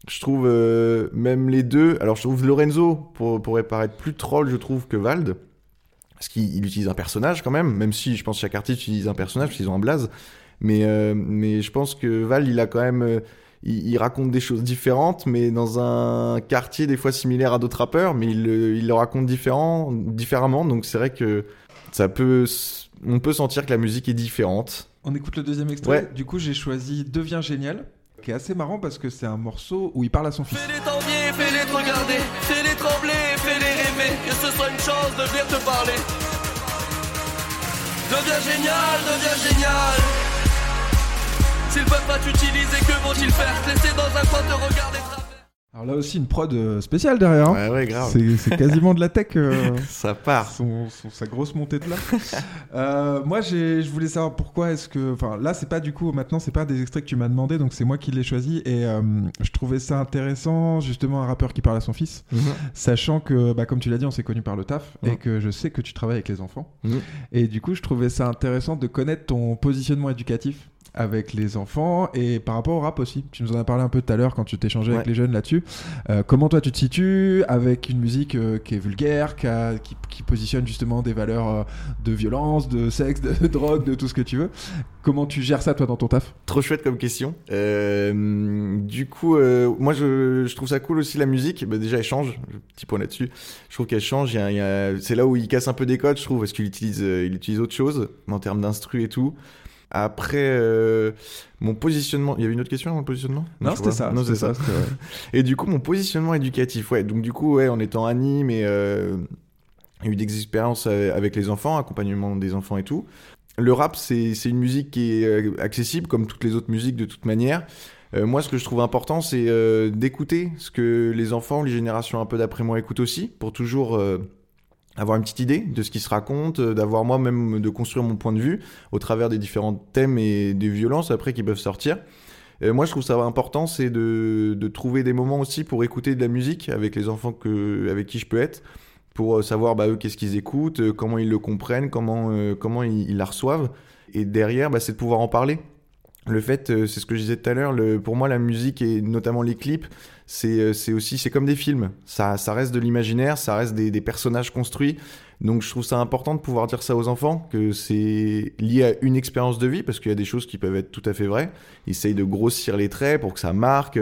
je trouve euh, même les deux. Alors, je trouve Lorenzo pour, pourrait paraître plus troll, je trouve, que Vald. Parce qu'il il utilise un personnage quand même, même si je pense que chaque artiste utilise un personnage, parce qu'ils ont un blaze. Mais, euh, mais je pense que Val, il a quand même. euh, il, il raconte des choses différentes, mais dans un quartier des fois similaire à d'autres rappeurs, mais il, le- il le raconte différent, différemment. Donc c'est vrai que ça peut. s- On peut sentir que la musique est différente. On écoute le deuxième extrait. Ouais. Du coup, j'ai choisi Deviens génial, qui est assez marrant parce que c'est un morceau où il parle à son fils. Fais-les t'envier, fais-les te regarder, fais-les trembler, fais-les rêver, que ce soit une chance de venir te parler. Deviens génial, deviens génial. S'ils peuvent pas t'utiliser, que vont-ils faire laisser dans un coin te regarder travers Alors là aussi, une prod euh, spéciale derrière. hein. Ouais, ouais, grave. C'est c'est quasiment de la tech. euh, Ça part. son, son- sa grosse montée de là. Euh, moi, j'ai- je voulais savoir pourquoi est-ce que. Enfin, là, c'est pas du coup, maintenant, c'est pas des extraits que tu m'as demandé, donc c'est moi qui l'ai choisi. Et euh, je trouvais ça intéressant, justement, un rappeur qui parle à son fils, Mhm. sachant que, bah, comme tu l'as dit, on s'est connu par le taf Mhm. et que je sais que tu travailles avec les enfants. Mhm. Et du coup, je trouvais ça intéressant de connaître ton positionnement éducatif avec les enfants et par rapport au rap aussi. Tu nous en as parlé un peu tout à l'heure quand tu t'échangeais avec Ouais. les jeunes là-dessus. Euh, comment toi tu te situes avec une musique euh, qui est vulgaire, qui, a- qui, qui positionne justement des valeurs euh, de violence, de sexe, de, drogue, de tout ce que tu veux? Comment tu gères ça toi dans ton taf? Trop chouette comme question. Euh, du coup, moi je, je trouve ça cool aussi la musique. Bah, déjà, elle change. Petit point là-dessus. Je trouve qu'elle change. C'est là où il casse un peu des codes, je trouve, parce qu'il utilise, il utilise autre chose en termes d'instru et tout. Après, euh, mon positionnement. Il y avait une autre question, mon positionnement? Non, c'était ça. Non, c'est ça. Et du coup, mon positionnement éducatif, ouais. Donc, du coup, ouais, en étant anime et euh, eu des expériences euh, avec les enfants, accompagnement des enfants et tout. Le rap, c'est c'est une musique qui est euh, accessible comme toutes les autres musiques de toute manière. Euh, moi, ce que je trouve important, c'est euh, d'écouter ce que les enfants, les générations un peu d'après moi écoutent aussi, pour toujours euh, avoir une petite idée de ce qui se raconte, euh, d'avoir moi-même de construire mon point de vue au travers des différents thèmes et des violences après qui peuvent sortir. Moi, je trouve ça important, c'est de, trouver des moments aussi pour écouter de la musique avec les enfants avec qui je peux être, pour euh, savoir bah, eux qu'est-ce qu'ils écoutent, euh, comment ils le comprennent, comment, ils, la reçoivent. Et derrière, bah, c'est de pouvoir en parler. Le fait, c'est ce que je disais tout à l'heure, pour moi, la musique et notamment les clips, c'est euh, c'est aussi, c'est comme des films. Ça, reste de l'imaginaire, ça reste des, personnages construits. Donc je trouve ça important de pouvoir dire ça aux enfants, que c'est lié à une expérience de vie, parce qu'il y a des choses qui peuvent être tout à fait vraies. Ils essayent de grossir les traits pour que ça marque.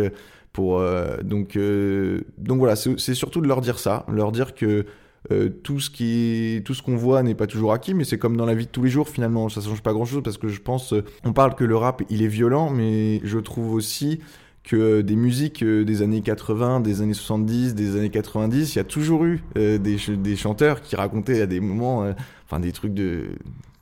Pour, euh, donc, euh, donc voilà, c'est surtout de leur dire ça, leur dire que euh, tout ce qui tout ce qu'on voit n'est pas toujours acquis, mais c'est comme dans la vie de tous les jours finalement, ça change pas grand chose parce que je pense, euh, on parle que le rap il est violent, mais je trouve aussi que euh, des musiques euh, des années 80, des années 70, des années 90, il y a toujours eu euh, des, des chanteurs qui racontaient à des moments, enfin des trucs de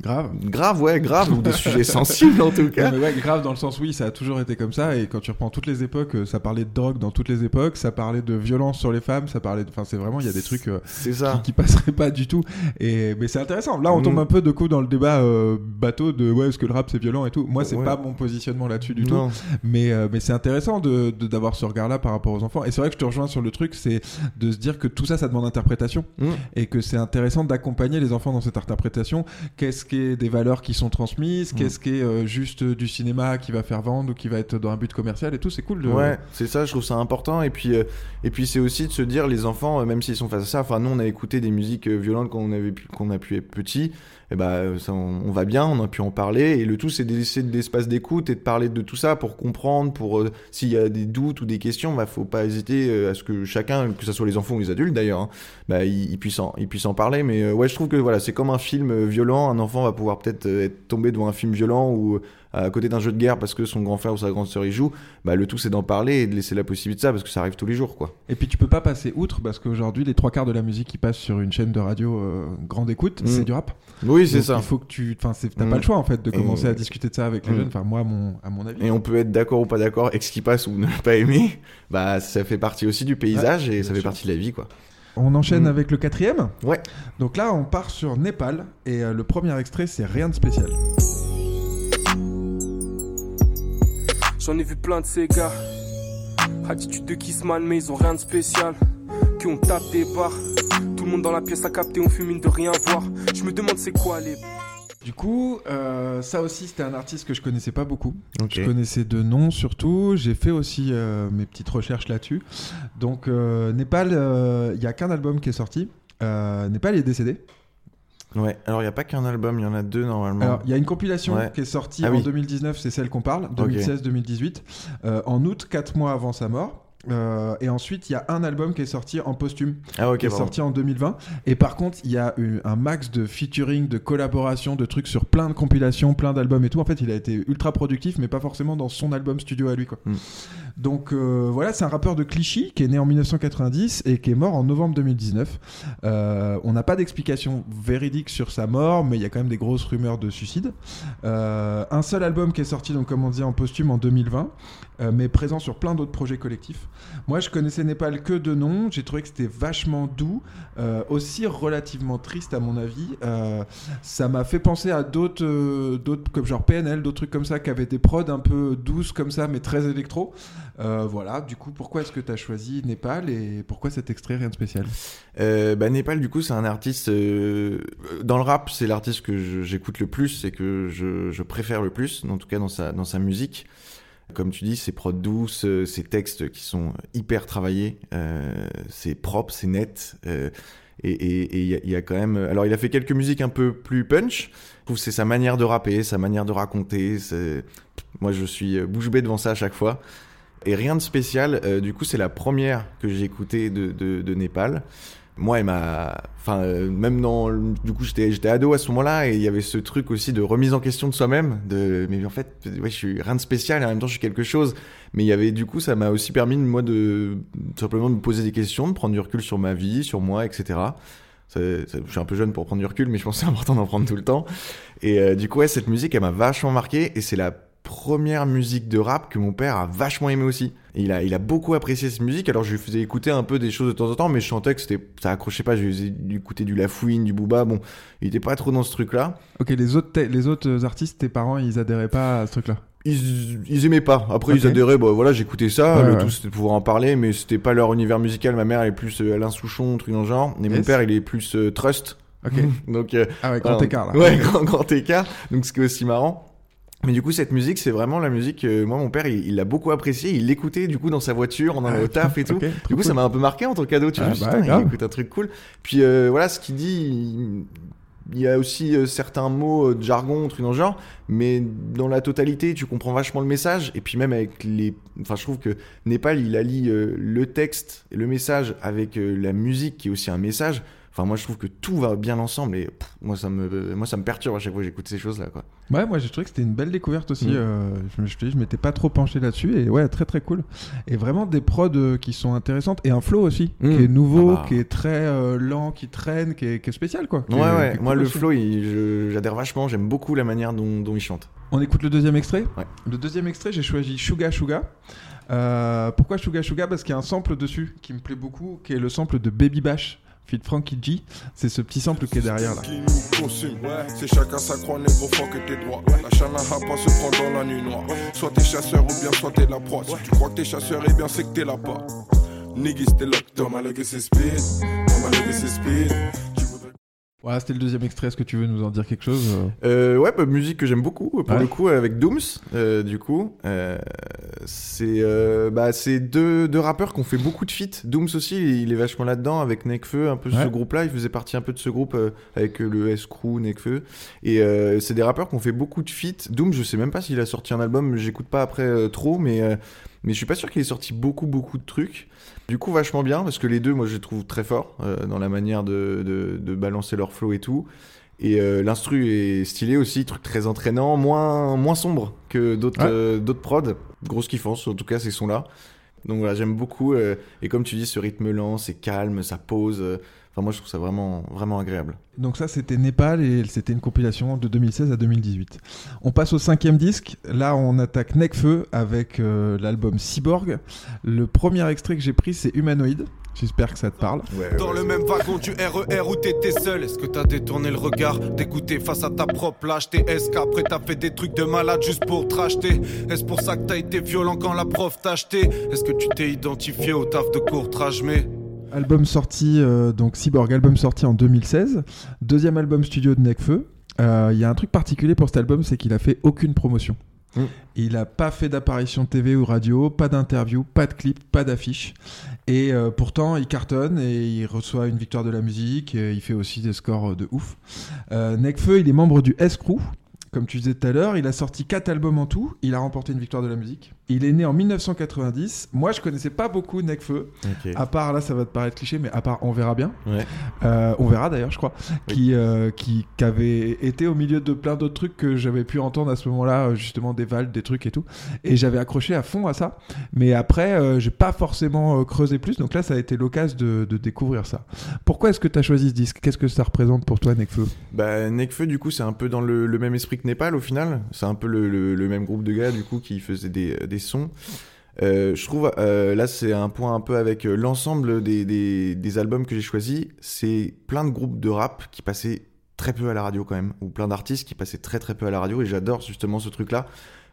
Grave. grave, ouais, grave, ou des sujets sensibles en tout cas. Non, mais ouais, grave dans le sens oui, ça a toujours été comme ça et quand tu reprends toutes les époques, euh, ça parlait de drogue dans toutes les époques, ça parlait de violence sur les femmes, ça parlait de enfin c'est vraiment il y a des trucs euh, ça. qui, qui passeraient pas du tout et mais c'est intéressant. Là, on Mm. tombe un peu de coup dans le débat euh, bateau de ouais, est-ce que le rap c'est violent et tout. Moi, c'est Ouais. pas mon positionnement là-dessus du Non. tout, mais euh, mais c'est intéressant de de- d'avoir ce regard-là par rapport aux enfants et c'est vrai que je te rejoins sur le truc, c'est de se dire que tout ça ça demande interprétation Mm. et que c'est intéressant d'accompagner les enfants dans cette interprétation. Qu'est-ce qui est des valeurs qui sont transmises, Mm. qu'est-ce qui est euh, juste du cinéma qui va faire vendre ou qui va être dans un but commercial et tout. C'est cool de. Ouais, c'est ça, je trouve ça important. Et puis, euh, et puis c'est aussi de se dire, les enfants, euh, même s'ils sont face à ça, enfin, nous, on a écouté des musiques euh, violentes quand on, avait qu'on a pu être petit. Et bah, euh, on, va bien, on a pu en parler. Et le tout, c'est de laisser de l'espace d'écoute et de parler de tout ça pour comprendre, pour euh, s'il y a des doutes ou des questions, bah, faut pas hésiter euh, à ce que chacun, que ce soit les enfants ou les adultes d'ailleurs, hein, bah, ils, puissent en, ils puissent en parler. Mais ouais, je trouve que voilà, c'est comme un film violent. Un enfant va pouvoir peut-être être tombé devant un film violent ou à côté d'un jeu de guerre parce que son grand frère ou sa grande sœur y joue. Bah, le tout, c'est d'en parler et de laisser la possibilité de ça parce que ça arrive tous les jours, quoi. Et puis tu peux pas passer outre parce qu'aujourd'hui les trois quarts de la musique qui passe sur une chaîne de radio euh, grande écoute, Mm. c'est du rap. Oui, c'est ça. Il faut que tu, enfin, t'as Mm. pas le choix en fait de Et- commencer à discuter de ça avec les Mm. jeunes. Enfin moi, à mon, à mon avis. Et on peut être d'accord ou pas d'accord avec ce qui passe ou ne pas aimer. Bah, ça fait partie aussi du paysage et ça fait sûr. partie de la vie, quoi. On enchaîne avec le quatrième. Ouais. Donc là, on part sur Népal et euh, le premier extrait, c'est rien de spécial. J'en ai vu plein de ces gars. Attitude de Kissman, mais ils ont rien de spécial. Qui on tape des barres. Tout le monde dans la pièce a capté, on fume mine de rien voir. Je me demande c'est quoi les. Du coup, euh, ça aussi, c'était un artiste que je connaissais pas beaucoup. Ok. Je connaissais de nom surtout. J'ai fait aussi euh, mes petites recherches là-dessus. Donc, euh, Népal, euh, il y a qu'un album qui est sorti. Euh, Népal est décédé. Ouais, alors il n'y a pas qu'un album, il y en a deux normalement. Alors, il y a une compilation Ouais. qui est sortie Ah en oui. 2019, c'est celle qu'on parle, 2016-2018, euh, en août, 4 mois avant sa mort. Euh, et ensuite, il y a un album qui est sorti en posthume, ah, ok, qui est sorti en 2020. Et par contre, il y a eu un max de featuring, de collaboration, de trucs sur plein de compilations, plein d'albums et tout. En fait, il a été ultra productif, mais pas forcément dans son album studio à lui. Quoi. Mm. Donc euh, voilà, c'est un rappeur de Clichy qui est né en 1990 et qui est mort en novembre 2019. Euh, on n'a pas d'explication véridique sur sa mort, mais il y a quand même des grosses rumeurs de suicide. Euh, un seul album qui est sorti, donc comme on dit, en posthume en 2020, euh, mais présent sur plein d'autres projets collectifs. Moi, je connaissais Népal que de nom. J'ai trouvé que c'était vachement doux, aussi relativement triste à mon avis. Ça m'a fait penser à d'autres, d'autres comme genre PNL, d'autres trucs comme ça, qui avaient des prods un peu douces comme ça, mais très électro. Euh, voilà. Du coup, pourquoi est-ce que tu as choisi Népal et pourquoi cet extrait rien de spécial? Euh, bah, Népal, du coup, c'est un artiste. euh, dans le rap, c'est l'artiste que j'écoute le plus et que je, je préfère le plus, en tout cas dans sa, dans sa musique. Comme tu dis, ses prods douces, euh, ses textes qui sont hyper travaillés, c'est propre, c'est net. et il y, a- quand même. Alors, il a fait quelques musiques un peu plus punch. Je trouve c'est sa manière de rapper, sa manière de raconter. c'est- Moi, je suis bouche bée devant ça à chaque fois. Et rien de spécial. euh, du coup, c'est la première que j'ai écoutée de, de, de Népal. Moi, elle m'a. Enfin, euh, même dans. Du coup, j'étais ado à ce moment-là et il y avait ce truc aussi de remise en question de soi-même. De... Mais en fait, ouais, je suis rien de spécial et en même temps, je suis quelque chose. Mais il y avait. Du coup, ça m'a aussi permis, moi, de. Simplement me poser des questions, de prendre du recul sur ma vie, sur moi, etc. Je suis un peu jeune pour prendre du recul, mais je pense que c'est important d'en prendre tout le temps. Et euh, du coup, ouais, cette musique, elle m'a vachement marqué et c'est la première musique de rap que mon père a vachement aimé aussi. Et il a, il a beaucoup apprécié cette musique. Alors je lui faisais écouter un peu des choses de temps en temps, mais je sentais que c'était, ça accrochait pas. Je lui faisais écouter du Lafouine, du Booba. Bon, il était pas trop dans ce truc-là. Ok, les autres, les autres artistes, tes parents, ils adhéraient pas à ce truc-là? Ils, ils aimaient pas. Après, ils adhéraient. Bon, voilà, j'écoutais ça. Ouais, le ouais. tout, c'était de pouvoir en parler, mais c'était pas leur univers musical. Ma mère, elle est plus euh, Alain Souchon, truc dans le genre. Et mon père, il est plus euh, Trust. Ok. Donc, euh, Ah ouais, grand écart là. Ouais, grand, grand écart. Donc, ce qui est aussi marrant. Mais du coup, cette musique, c'est vraiment la musique. euh, moi, mon père, il l'a beaucoup apprécié. Il l'écoutait du coup dans sa voiture, en allant Ah, au taf et tout. du coup, ça m'a un peu marqué en tant que cadeau. Tu Ah, vois, bah, Putain, il écoute un truc cool. Puis euh, voilà, ce qu'il dit, il, y a aussi euh, certains mots euh, de jargon, trucs dans le genre, mais dans la totalité, tu comprends vachement le message. Et puis même avec les, enfin, je trouve que Népal, il allie le texte et le message avec la musique, qui est aussi un message. Enfin, moi, je trouve que tout va bien ensemble et pff, moi, ça me, moi, ça me perturbe à chaque fois que j'écoute ces choses-là, quoi. Ouais, moi j'ai trouvé que c'était une belle découverte aussi. Mm. euh, je me te dis, je m'étais pas trop penché là-dessus et ouais, très très cool. Et vraiment des prods euh, qui sont intéressantes et un flow aussi Mm. qui est nouveau, Ah bah. qui est très euh, lent, qui traîne, qui est, qui est spécial quoi. Ouais, est- ouais. Moi, le flow, j'adhère vachement. J'aime beaucoup la manière dont, dont il chante. On écoute le deuxième extrait? Ouais. Le deuxième extrait, j'ai choisi Suga Suga. Euh, pourquoi Suga Suga? Parce qu'il y a un sample dessus qui me plaît beaucoup, qui est le sample de Baby Bash. Feat Frankie G, c'est ce petit sample qui est derrière là. C'est chacun sa croix, négro, que t'es droit. La chanaha pas se prend dans la nuit noire. Soit t'es chasseur ou bien soit t'es la proie. Si tu crois que t'es chasseur, eh bien c'est que t'es là pas. Niggas, t'es locked, dans ma legacy speed. Dans ma legacy speed. Voilà, c'était le deuxième extrait. Est-ce que tu veux nous en dire quelque chose Euh, ouais, bah, musique que j'aime beaucoup, pour Ouais. le coup, avec Dooms, euh, du coup. Euh, c'est euh, bah, deux, deux rappeurs qui ont fait beaucoup de feats. Dooms aussi, il est vachement là-dedans, avec Nekfeu, un peu Ouais. ce groupe-là. Il faisait partie un peu de ce groupe euh, avec euh, le S-Crew, Nekfeu. Et euh, c'est des rappeurs qui ont fait beaucoup de feats. Dooms, je sais même pas s'il a sorti un album, j'écoute pas après euh, trop, mais, euh, mais je suis pas sûr qu'il ait sorti beaucoup, beaucoup de trucs. Du coup, vachement bien, parce que les deux, moi, je les trouve très forts euh, dans la manière de, de, de balancer leur flow et tout. Et euh, l'instru est stylé aussi, truc très entraînant, moins, moins sombre que d'autres Ouais. euh, d'autres prods. Grosse kiffance, en tout cas, ces sons-là. Donc voilà, j'aime beaucoup. euh, et comme tu dis, ce rythme lent, c'est calme, ça pose. Enfin, moi, je trouve ça vraiment, vraiment agréable. Donc ça, c'était Népal et c'était une compilation de 2016 à 2018. On passe au cinquième disque. Là, on attaque Necfeu avec euh, l'album Cyborg. Le premier extrait que j'ai pris, c'est Humanoid. J'espère que ça te parle. Dans le même wagon du RER où t'étais seul, est-ce que t'as détourné le regard d'écouter face à ta propre lâcheté? Est-ce qu'après t'as fait des trucs de malade juste pour te racheter? Est-ce pour ça que t'as été violent quand la prof t'a acheté? Est-ce que tu t'es identifié au taf de courtrage mais Album sorti, euh, donc Cyborg, album sorti en 2016. Deuxième album studio de Necfeu. Euh, Il y a un truc particulier pour cet album, c'est qu'il a fait aucune promotion. Mm. Il n'a pas fait d'apparition TV ou radio, pas d'interview, pas de clip, pas d'affiche. Et euh, pourtant, il cartonne et il reçoit une victoire de la musique. Et il fait aussi des scores de ouf. Euh, Necfeu, il est membre du S-Crew. Comme tu disais tout à l'heure, il a sorti 4 albums en tout. Il a remporté une victoire de la musique. Il est né en 1990. Moi, je connaissais pas beaucoup Necfeu. À part, là, ça va te paraître cliché, mais à part On verra bien. Ouais. Euh, on verra d'ailleurs, je crois, qui, euh, qui, qui avait été au milieu de plein d'autres trucs que j'avais pu entendre à ce moment-là, euh, justement des vals, des trucs et tout. Et j'avais accroché à fond à ça. Mais après, euh, j'ai pas forcément creusé plus. Donc là, ça a été l'occasion de, de découvrir ça. Pourquoi est-ce que tu as choisi ce disque? Qu'est-ce que ça représente pour toi, Nekfeu? Bah, Nekfeu, du coup, c'est un peu dans le, le même esprit que Népal au final. C'est un peu le, même groupe de gars, du coup, qui faisaient des, des sons. Euh, je trouve, euh, là, c'est un point un peu avec euh, l'ensemble des, albums que j'ai choisis. C'est plein de groupes de rap qui passaient très peu à la radio quand même, ou plein d'artistes qui passaient très très peu à la radio, et j'adore justement ce truc-là.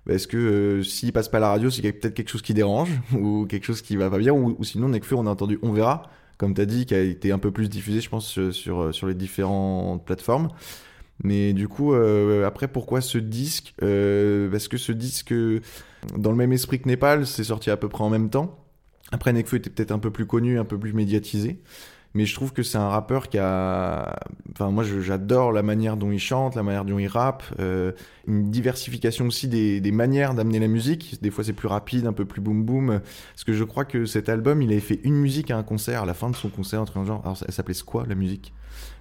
Parce que euh, s'ils passent pas à la radio, c'est peut-être quelque chose qui dérange, ou quelque chose qui va pas bien, ou, ou sinon, Nekfeu, on a entendu On verra, comme tu as dit, qui a été un peu plus diffusé, je pense, sur, sur les différentes plateformes. Mais du coup, euh, après, pourquoi ce disque Euh, Parce que ce disque, dans le même esprit que Népal, c'est sorti à peu près en même temps. Après, Nekfeu était peut-être un peu plus connu, un peu plus médiatisé. Mais je trouve que c'est un rappeur qui a... Enfin, moi, j'adore la manière dont il chante, la manière dont il rappe. euh, une diversification aussi des, des manières d'amener la musique. Des fois, c'est plus rapide, un peu plus boom boom. Parce que je crois que cet album, il avait fait une musique à un concert, à la fin de son concert, un genre... Alors, elle s'appelait quoi, la musique?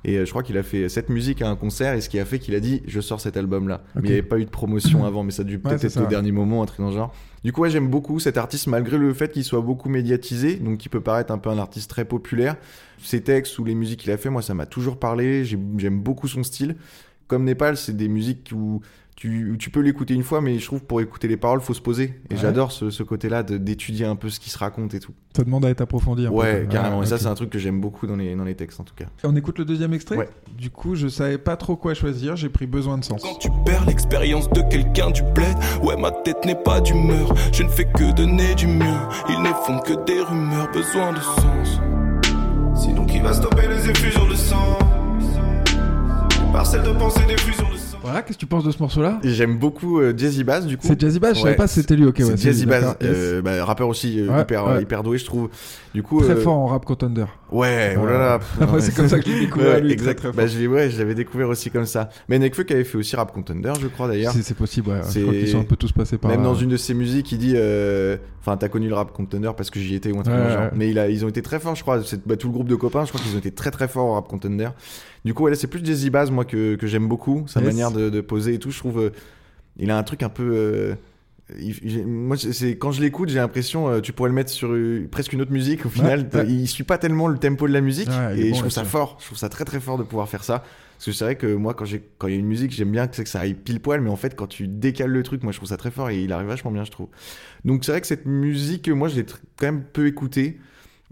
Et euh, je crois qu'il a fait cette musique à un concert, et ce qui a fait qu'il a dit je sors cet album-là. Ok. Mais il n'y avait pas eu de promotion avant, mais ça a dû peut-être être au dernier moment, un truc dans le genre. Du coup, ouais, j'aime beaucoup cet artiste, malgré le fait qu'il soit beaucoup médiatisé, donc qui peut paraître un peu un artiste très populaire. Ses textes ou les musiques qu'il a fait, moi, ça m'a toujours parlé. J'ai- J'aime beaucoup son style. Comme Népal, c'est des musiques où tu, tu peux l'écouter une fois, mais je trouve pour écouter les paroles, faut se poser. Et Ouais. j'adore ce, ce côté-là de- d'étudier un peu ce qui se raconte et tout. Ça demande à être approfondi un peu. Ouais, carrément. et ça, c'est un truc que j'aime beaucoup dans les, dans les textes, en tout cas. On écoute le deuxième extrait Ouais. Du coup, je savais pas trop quoi choisir, j'ai pris besoin de sens. Quand tu perds l'expérience de quelqu'un du bled Ouais ma tête n'est pas d'humeur Je ne fais que donner du mien Ils ne font que des rumeurs Besoin de sens Sinon qui va stopper les effusions de sang? Des parcelles de pensée, des fusions de sang Voilà, qu'est-ce que tu penses de ce morceau-là? J'aime beaucoup euh, Jazzy Bass du coup. C'est Jazzy Bass, je savais pas si c'était lui, ok, c'est ouais, Jazzy Bass, euh, bah, rappeur aussi euh, Ouais, hyper, ouais. hyper doué je trouve. Du coup, Très euh, fort en rap contender. Ouais, oh là là. Moi, c'est comme ça que je l'ai découvert, Ouais, lui, exact. très, très bah, je l'ai- ouais, je l'avais découvert aussi comme ça. Mais Nekfeu qui avait fait aussi Rap Contender, je crois d'ailleurs. C'est- c'est possible, ouais. Je crois qu'ils sont un peu tous passés par Même là. dans une de ses musiques, il dit, euh, enfin, t'as connu le Rap Contender parce que j'y étais ou un truc Ouais, genre. ouais. Mais ils ont été très forts, je crois. Bah, tout le groupe de copains, je crois qu'ils ont été très très forts au Rap Contender. Du coup, ouais, là, c'est plus Jazzy Bass, moi, que, que j'aime beaucoup. Sa Yes. manière de, de poser et tout, je trouve. euh, il a un truc un peu. euh, il- moi, c'est- quand je l'écoute, j'ai l'impression euh, tu pourrais le mettre sur euh, presque une autre musique. Au final, ouais. il suit pas tellement le tempo de la musique Ouais, il et bon je trouve ça fort. Je trouve ça très très fort de pouvoir faire ça. Parce que c'est vrai que moi, quand j'ai quand il y a une musique, j'aime bien que, que ça aille pile poil, mais en fait, quand tu décales le truc, moi, je trouve ça très fort et il arrive vachement bien, je trouve. Donc c'est vrai que cette musique, moi, je l'ai quand même peu écoutée.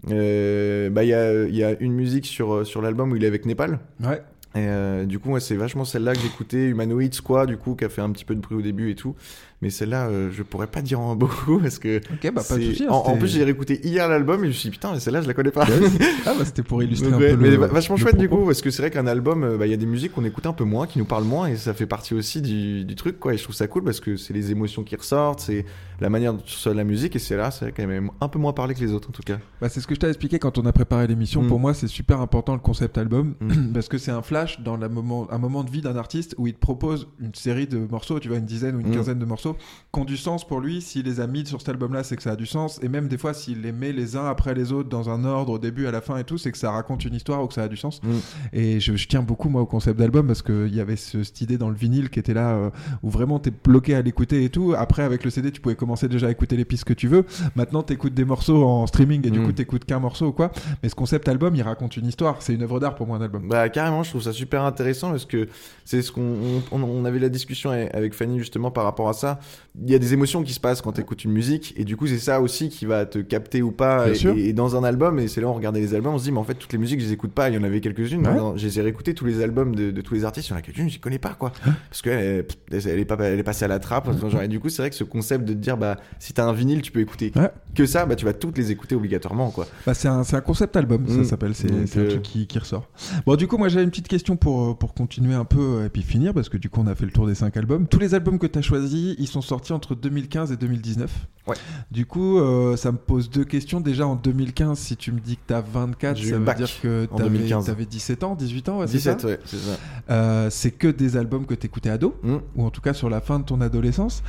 Euh, bah, il y a, il y a une musique sur, euh, sur l'album où il est avec Népal. Ouais. Et euh, du coup, moi, c'est vachement celle-là que j'écoutais, Humanoid Squad, du coup, qui a fait un petit peu de bruit au début et tout. Mais celle-là, euh, je pourrais pas dire en beaucoup parce que. Ok, bah pas de souci, hein, En, plus, j'ai réécouté hier l'album et je me suis dit, putain, mais celle-là, je la connais pas. Ah bah c'était pour illustrer Donc, un peu mais le. va- vachement le chouette du coup parce que c'est vrai qu'un album euh, bah, il y a des musiques qu'on écoute un peu moins qui nous parlent moins et ça fait partie aussi du, du truc quoi et je trouve ça cool parce que c'est les émotions qui ressortent c'est la manière dont tu reçois la musique et c'est là c'est quand même un peu moins parlé que les autres en tout cas Bah, c'est ce que je t'ai expliqué quand on a préparé l'émission. Mm. Pour moi, c'est super important le concept album Mm. parce que c'est un flash dans la moment, un moment de vie d'un artiste où il te propose une série de morceaux, tu vois, une dizaine ou une Mm. quinzaine de morceaux qui ont du sens pour lui. S'il les a mis sur cet album-là, c'est que ça a du sens. Et même des fois, s'il les met les uns après les autres dans un ordre au début, à la fin et tout, c'est que ça raconte une histoire ou que ça a du sens. Mm. Et je, je tiens beaucoup moi au concept d'album parce qu'il y avait ce- cette idée dans le vinyle qui était là euh, où vraiment t'es bloqué à l'écouter et tout. Après avec le CD tu pouvais commencer déjà à écouter les pistes que tu veux. Maintenant t'écoutes des morceaux en streaming et du Mm. coup t'écoutes qu'un morceau ou quoi. Mais ce concept album il raconte une histoire. C'est une œuvre d'art pour moi un album. Bah carrément, je trouve ça super intéressant parce que c'est ce qu'on on, on avait la discussion avec Fanny justement par rapport à ça. Il y a des émotions qui se passent quand tu écoutes une musique et du coup c'est ça aussi qui va te capter ou pas. Et, dans un album et c'est là on regardait les albums, on se dit mais en fait toutes les musiques je les écoute pas. Il y en avait quelques-unes. Ouais. Maintenant, Je les ai réécoutées tous les albums de, de tous les artistes. Il y en a quelques-unes je connais pas quoi parce qu'elle elle, elle est pas elle est passée à la trappe. genre, et du coup c'est vrai que ce concept de te dire bah si t'as un vinyle tu peux écouter Ouais. que ça bah tu vas toutes les écouter obligatoirement quoi. Bah, c'est un, un concept album, ça Mm. s'appelle, c'est un euh, truc qui, qui ressort. Bon, du coup, moi j'avais une petite question pour, euh, pour continuer un peu euh, et puis finir, parce que du coup on a fait le tour des cinq albums. Tous les albums que tu as choisis, ils sont sortis entre 2015 et 2019. Ouais. Du coup, euh, ça me pose deux questions. Déjà en 2015, si tu me dis que tu as 24, J'ai eu ça veut dire que tu 2015. avais 17 ans, 18 ans, ouais, c'est ça 17 ouais c'est ça. Euh, c'est que des albums que t'écoutais ado, Mm. ou en tout cas sur la fin de ton adolescence.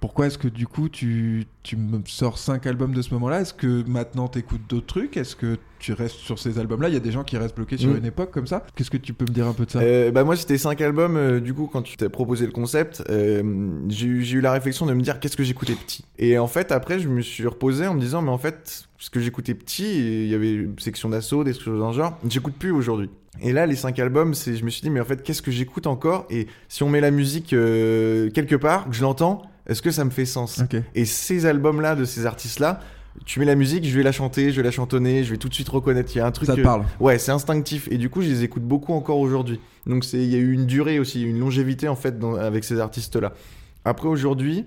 Pourquoi est-ce que du coup tu, tu me sors cinq albums de ce moment-là? Est-ce que maintenant t'écoutes d'autres trucs? Est-ce que tu restes sur ces albums-là? Il y a des gens qui restent bloqués sur Mm. une époque comme ça. Qu'est-ce que tu peux me dire un peu de ça? Euh, bah moi c'était cinq albums euh, du coup quand tu t'as proposé le concept euh, j'ai eu j'ai eu la réflexion de me dire qu'est-ce que j'écoutais petit? Et en fait après je me suis reposé en me disant mais en fait ce que j'écoutais petit et il y avait une section d'assaut des choses dans le genre j'écoute plus aujourd'hui. Et là les cinq albums c'est je me suis dit mais en fait qu'est-ce que j'écoute encore? Et si on met la musique euh, quelque part que je l'entends est-ce que ça me fait sens et ces albums là de ces artistes là tu mets la musique, je vais la chanter, je vais la chantonner, je vais tout de suite reconnaître. Il y a un truc. Ça te parle. Ouais, c'est instinctif. Et du coup, je les écoute beaucoup encore aujourd'hui. Donc, c'est, il y a eu une durée aussi, une longévité en fait dans- avec ces artistes-là. Après, aujourd'hui,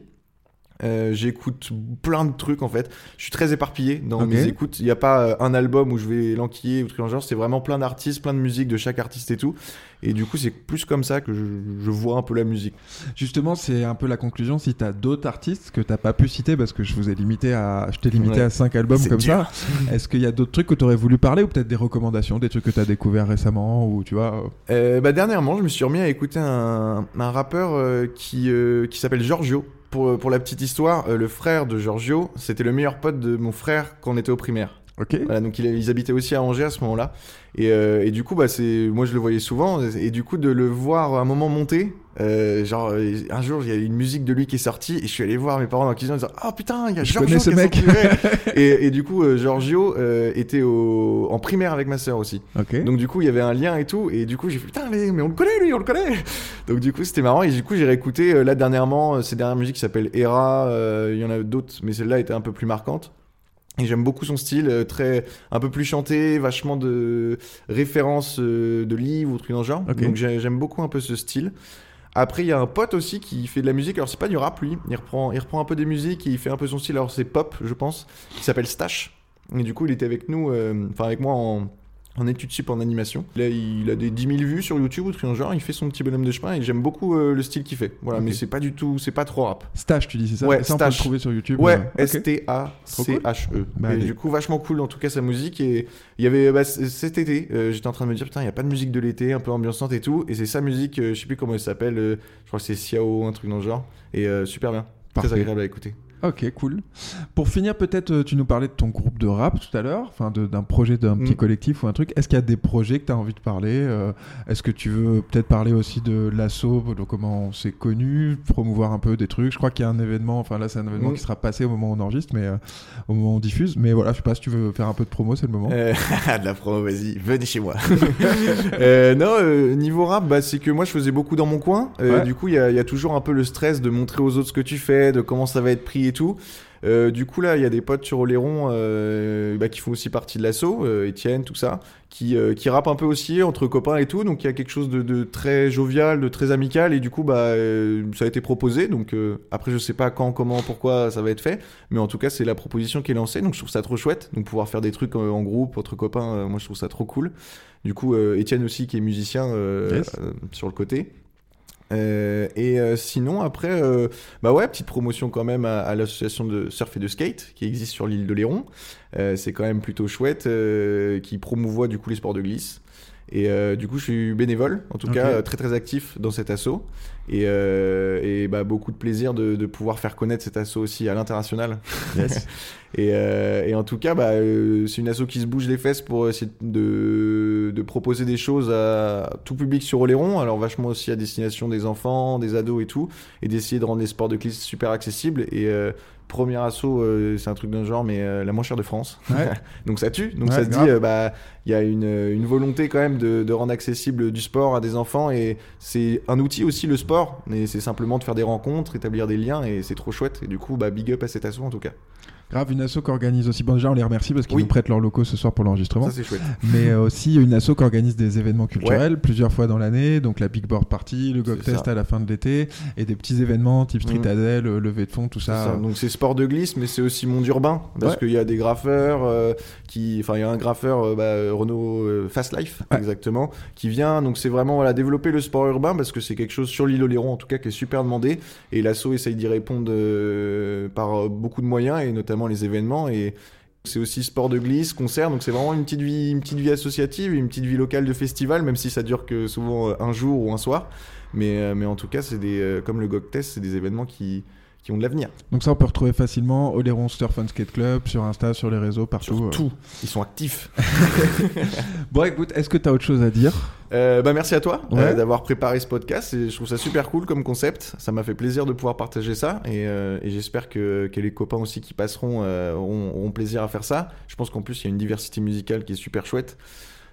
euh, j'écoute plein de trucs en fait. Je suis très éparpillé dans mes écoutes. Il n'y a pas euh, un album où je vais l'enquiller ou truc genre. C'est vraiment plein d'artistes, plein de musiques de chaque artiste et tout. Et du coup, c'est plus comme ça que je, je vois un peu la musique. Justement, c'est un peu la conclusion. Si t'as d'autres artistes que t'as pas pu citer parce que je vous ai limité à, je t'ai limité Ouais. à cinq albums C'est comme dur. ça. Est-ce qu'il y a d'autres trucs que t'aurais voulu parler ou peut-être des recommandations, des trucs que t'as découvert récemment ou tu vois euh, Euh, bah, dernièrement, je me suis remis à écouter un, un rappeur euh, qui, qui s'appelle Giorgio. Pour, pour la petite histoire, euh, le frère de Giorgio, c'était le meilleur pote de mon frère quand on était au primaire. Ok. Voilà, donc il- ils habitaient aussi à Angers à ce moment-là. Et, euh, et du coup, bah, c'est, moi je le voyais souvent. Et du coup, de le voir à un moment monter, euh, genre euh, un jour, il y a une musique de lui qui est sortie. Et je suis allé voir mes parents dans la cuisine en disant Oh putain, il y a Je Giorgio ce qui est mec. et, et du coup, euh, Giorgio euh, était au, en primaire avec ma sœur aussi. Ok. Donc du coup, il y avait un lien et tout. Et du coup, j'ai fait putain, mais, mais on le connaît lui, on le connaît. Donc du coup, c'était marrant. Et du coup, j'ai réécouté là dernièrement ces dernières musiques qui s'appellent Era. euh, Il y en a d'autres, mais celle-là était un peu plus marquante. Et j'aime beaucoup son style, euh, très un peu plus chanté, vachement de références euh, de livres ou trucs dans le genre. Donc j'ai- j'aime beaucoup un peu ce style. Après, il y a un pote aussi qui fait de la musique. Alors, c'est pas du rap, lui. Il reprend, il reprend un peu des musiques et il fait un peu son style. Alors, c'est pop, je pense. Qui s'appelle Stash. Et du coup, il était avec nous, euh, enfin, avec moi en, en études sup en animation. Là, il a des 10 000 vues sur YouTube ou truc dans le genre. Il fait son petit bonhomme de chemin et j'aime beaucoup euh, le style qu'il fait. Voilà, mais c'est pas du tout, c'est pas trop rap. Stash, tu dis c'est ça? Ouais, ça, on peut le trouver sur YouTube. Ouais, euh. S-T-A-C-H-E. Bah, du coup, vachement cool. En tout cas, sa musique. Et il y avait bah, cet été, euh, j'étais en train de me dire, putain, il n'y a pas de musique de l'été, un peu ambiançante et tout. Et c'est sa musique, je sais plus comment elle s'appelle. je crois que c'est Xiao, un truc dans le genre. Et super bien. Parfait. Très agréable à écouter. Ok, cool. Pour finir, peut-être euh, tu nous parlais de ton groupe de rap tout à l'heure, enfin d'un projet d'un petit Mm. collectif ou un truc. Est-ce qu'il y a des projets que tu as envie de parler euh, Est-ce que tu veux peut-être parler aussi de l'assaut, de comment on s'est connu, promouvoir un peu des trucs? Je crois qu'il y a un événement, enfin là c'est un événement Mm. qui sera passé au moment où on enregistre, mais euh, au moment où on diffuse. Mais voilà, je sais pas si tu veux faire un peu de promo, c'est le moment. Euh, de la promo, vas-y, venez chez moi. Non, niveau rap, bah, c'est que moi je faisais beaucoup dans mon coin. Ouais. Du coup, il y, a- il y a toujours un peu le stress de montrer aux autres ce que tu fais, de comment ça va être pris et tout. Euh, du coup là, il y a des potes sur Oléron euh, bah, qui font aussi partie de l'assaut, euh, Étienne, tout ça, qui, euh, qui rappent un peu aussi entre copains et tout. Donc il y a quelque chose de, de très jovial, de très amical. Et du coup, bah, euh, ça a été proposé. Donc euh, après, je sais pas quand, comment, pourquoi ça va être fait. Mais en tout cas, c'est la proposition qui est lancée. Donc je trouve ça trop chouette. Donc pouvoir faire des trucs euh, en groupe, entre copains, euh, moi je trouve ça trop cool. Du coup, euh, Étienne aussi qui est musicien euh, Yes. euh, sur le côté. Euh, et euh, sinon, après, euh, bah ouais, petite promotion quand même à, à l'association de surf et de skate qui existe sur l'île de Léron. Euh, c'est quand même plutôt chouette, euh, qui promouvoit du coup les sports de glisse. Et euh, du coup, je suis bénévole, en tout cas euh, très très actif dans cet assaut. Et, euh, et bah, beaucoup de plaisir de, de pouvoir faire connaître cet assaut aussi à l'international. Yes. et, euh, et en tout cas, bah, euh, c'est une asso qui se bouge les fesses pour essayer de, de proposer des choses à tout public sur Oléron, alors vachement aussi à destination des enfants, des ados et tout, et d'essayer de rendre les sports de glisse super accessibles. Et euh, premier assaut, euh, c'est un truc d'un genre, mais euh, la moins chère de France. Ouais. Donc ça tue. Donc Ouais, ça se grave. dit, euh, bah, il y a une, une volonté quand même de, de rendre accessible du sport à des enfants, et c'est un outil aussi le sport, mais c'est simplement de faire des rencontres, établir des liens, et c'est trop chouette. Et du coup, bah, big up à cet assaut en tout cas. Grave, une asso qui organise aussi. Bon, déjà, on les remercie parce qu'ils Oui. nous prêtent leurs locaux ce soir pour l'enregistrement. Ça c'est chouette. Mais euh, aussi une asso qui organise des événements culturels plusieurs fois dans l'année, donc la Big Board Party, le Gog Test à la fin de l'été, et des petits événements type Street. Adèle, euh, levée de fonds, tout ça. ça. Donc c'est sport de glisse, mais c'est aussi monde urbain parce Ouais. qu'il y a des graffeurs euh, qui, enfin il y a un graffeur euh, bah, Renault euh, Fast Life Ouais. exactement qui vient. Donc c'est vraiment voilà développer le sport urbain parce que c'est quelque chose sur l'île Oléron en tout cas qui est super demandé et l'asso essaye d'y répondre par beaucoup de moyens et notamment les événements et c'est aussi sport de glisse, concert, donc c'est vraiment une petite vie, une petite vie associative, une petite vie locale de festival, même si ça dure que souvent euh, un jour ou un soir. Mais, euh, mais en tout cas, c'est des, euh, comme le GOG Test, c'est des événements qui, qui ont de l'avenir. Donc ça, on peut retrouver facilement Oléron Surf and Skate Club sur Insta, sur les réseaux, partout. Sur euh. tout. Ils sont actifs. Bon, écoute, est-ce que tu as autre chose à dire? Euh, bah merci à toi Ouais. euh, d'avoir préparé ce podcast. Et je trouve ça super cool comme concept. Ça m'a fait plaisir de pouvoir partager ça. Et, euh, et j'espère que, que les copains aussi qui passeront auront, auront plaisir à faire ça. Je pense qu'en plus, il y a une diversité musicale qui est super chouette.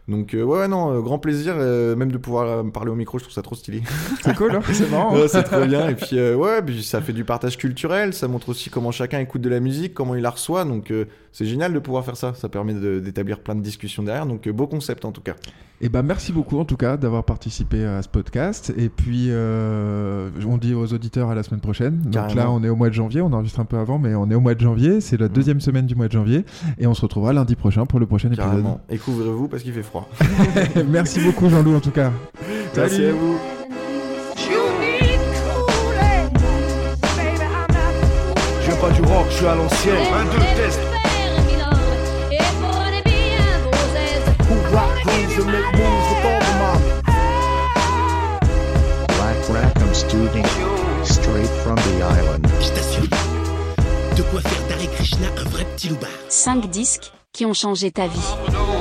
Donc euh, ouais, ouais, non, euh, grand plaisir, euh, même de pouvoir me parler au micro, je trouve ça trop stylé. C'est cool, hein c'est marrant. C'est trop bien. Et puis, ouais, puis ça fait du partage culturel. Ça montre aussi comment chacun écoute de la musique, comment il la reçoit. Donc, c'est génial de pouvoir faire ça. Ça permet d'établir plein de discussions derrière. Donc, beau concept en tout cas. Et ben merci beaucoup en tout cas d'avoir participé à ce podcast. Et puis euh, on dit aux auditeurs à la semaine prochaine. Donc Carrément. là on est au mois de janvier, on enregistre un peu avant, mais on est au mois de janvier. C'est la deuxième semaine du mois de janvier et on se retrouvera lundi prochain pour le prochain épisode. Carrément. Et couvrez-vous parce qu'il fait froid. merci beaucoup Jean-Loup en tout cas. Merci Salut. à vous. Je viens pas du rock, je suis à l'ancienne. Un, deux, test. And make moves with all the mommy. Black Rackham Student. Straight from the island. Je t'assure, de quoi faire Krishna un vrai petit loupard. 5 disques qui ont changé ta vie.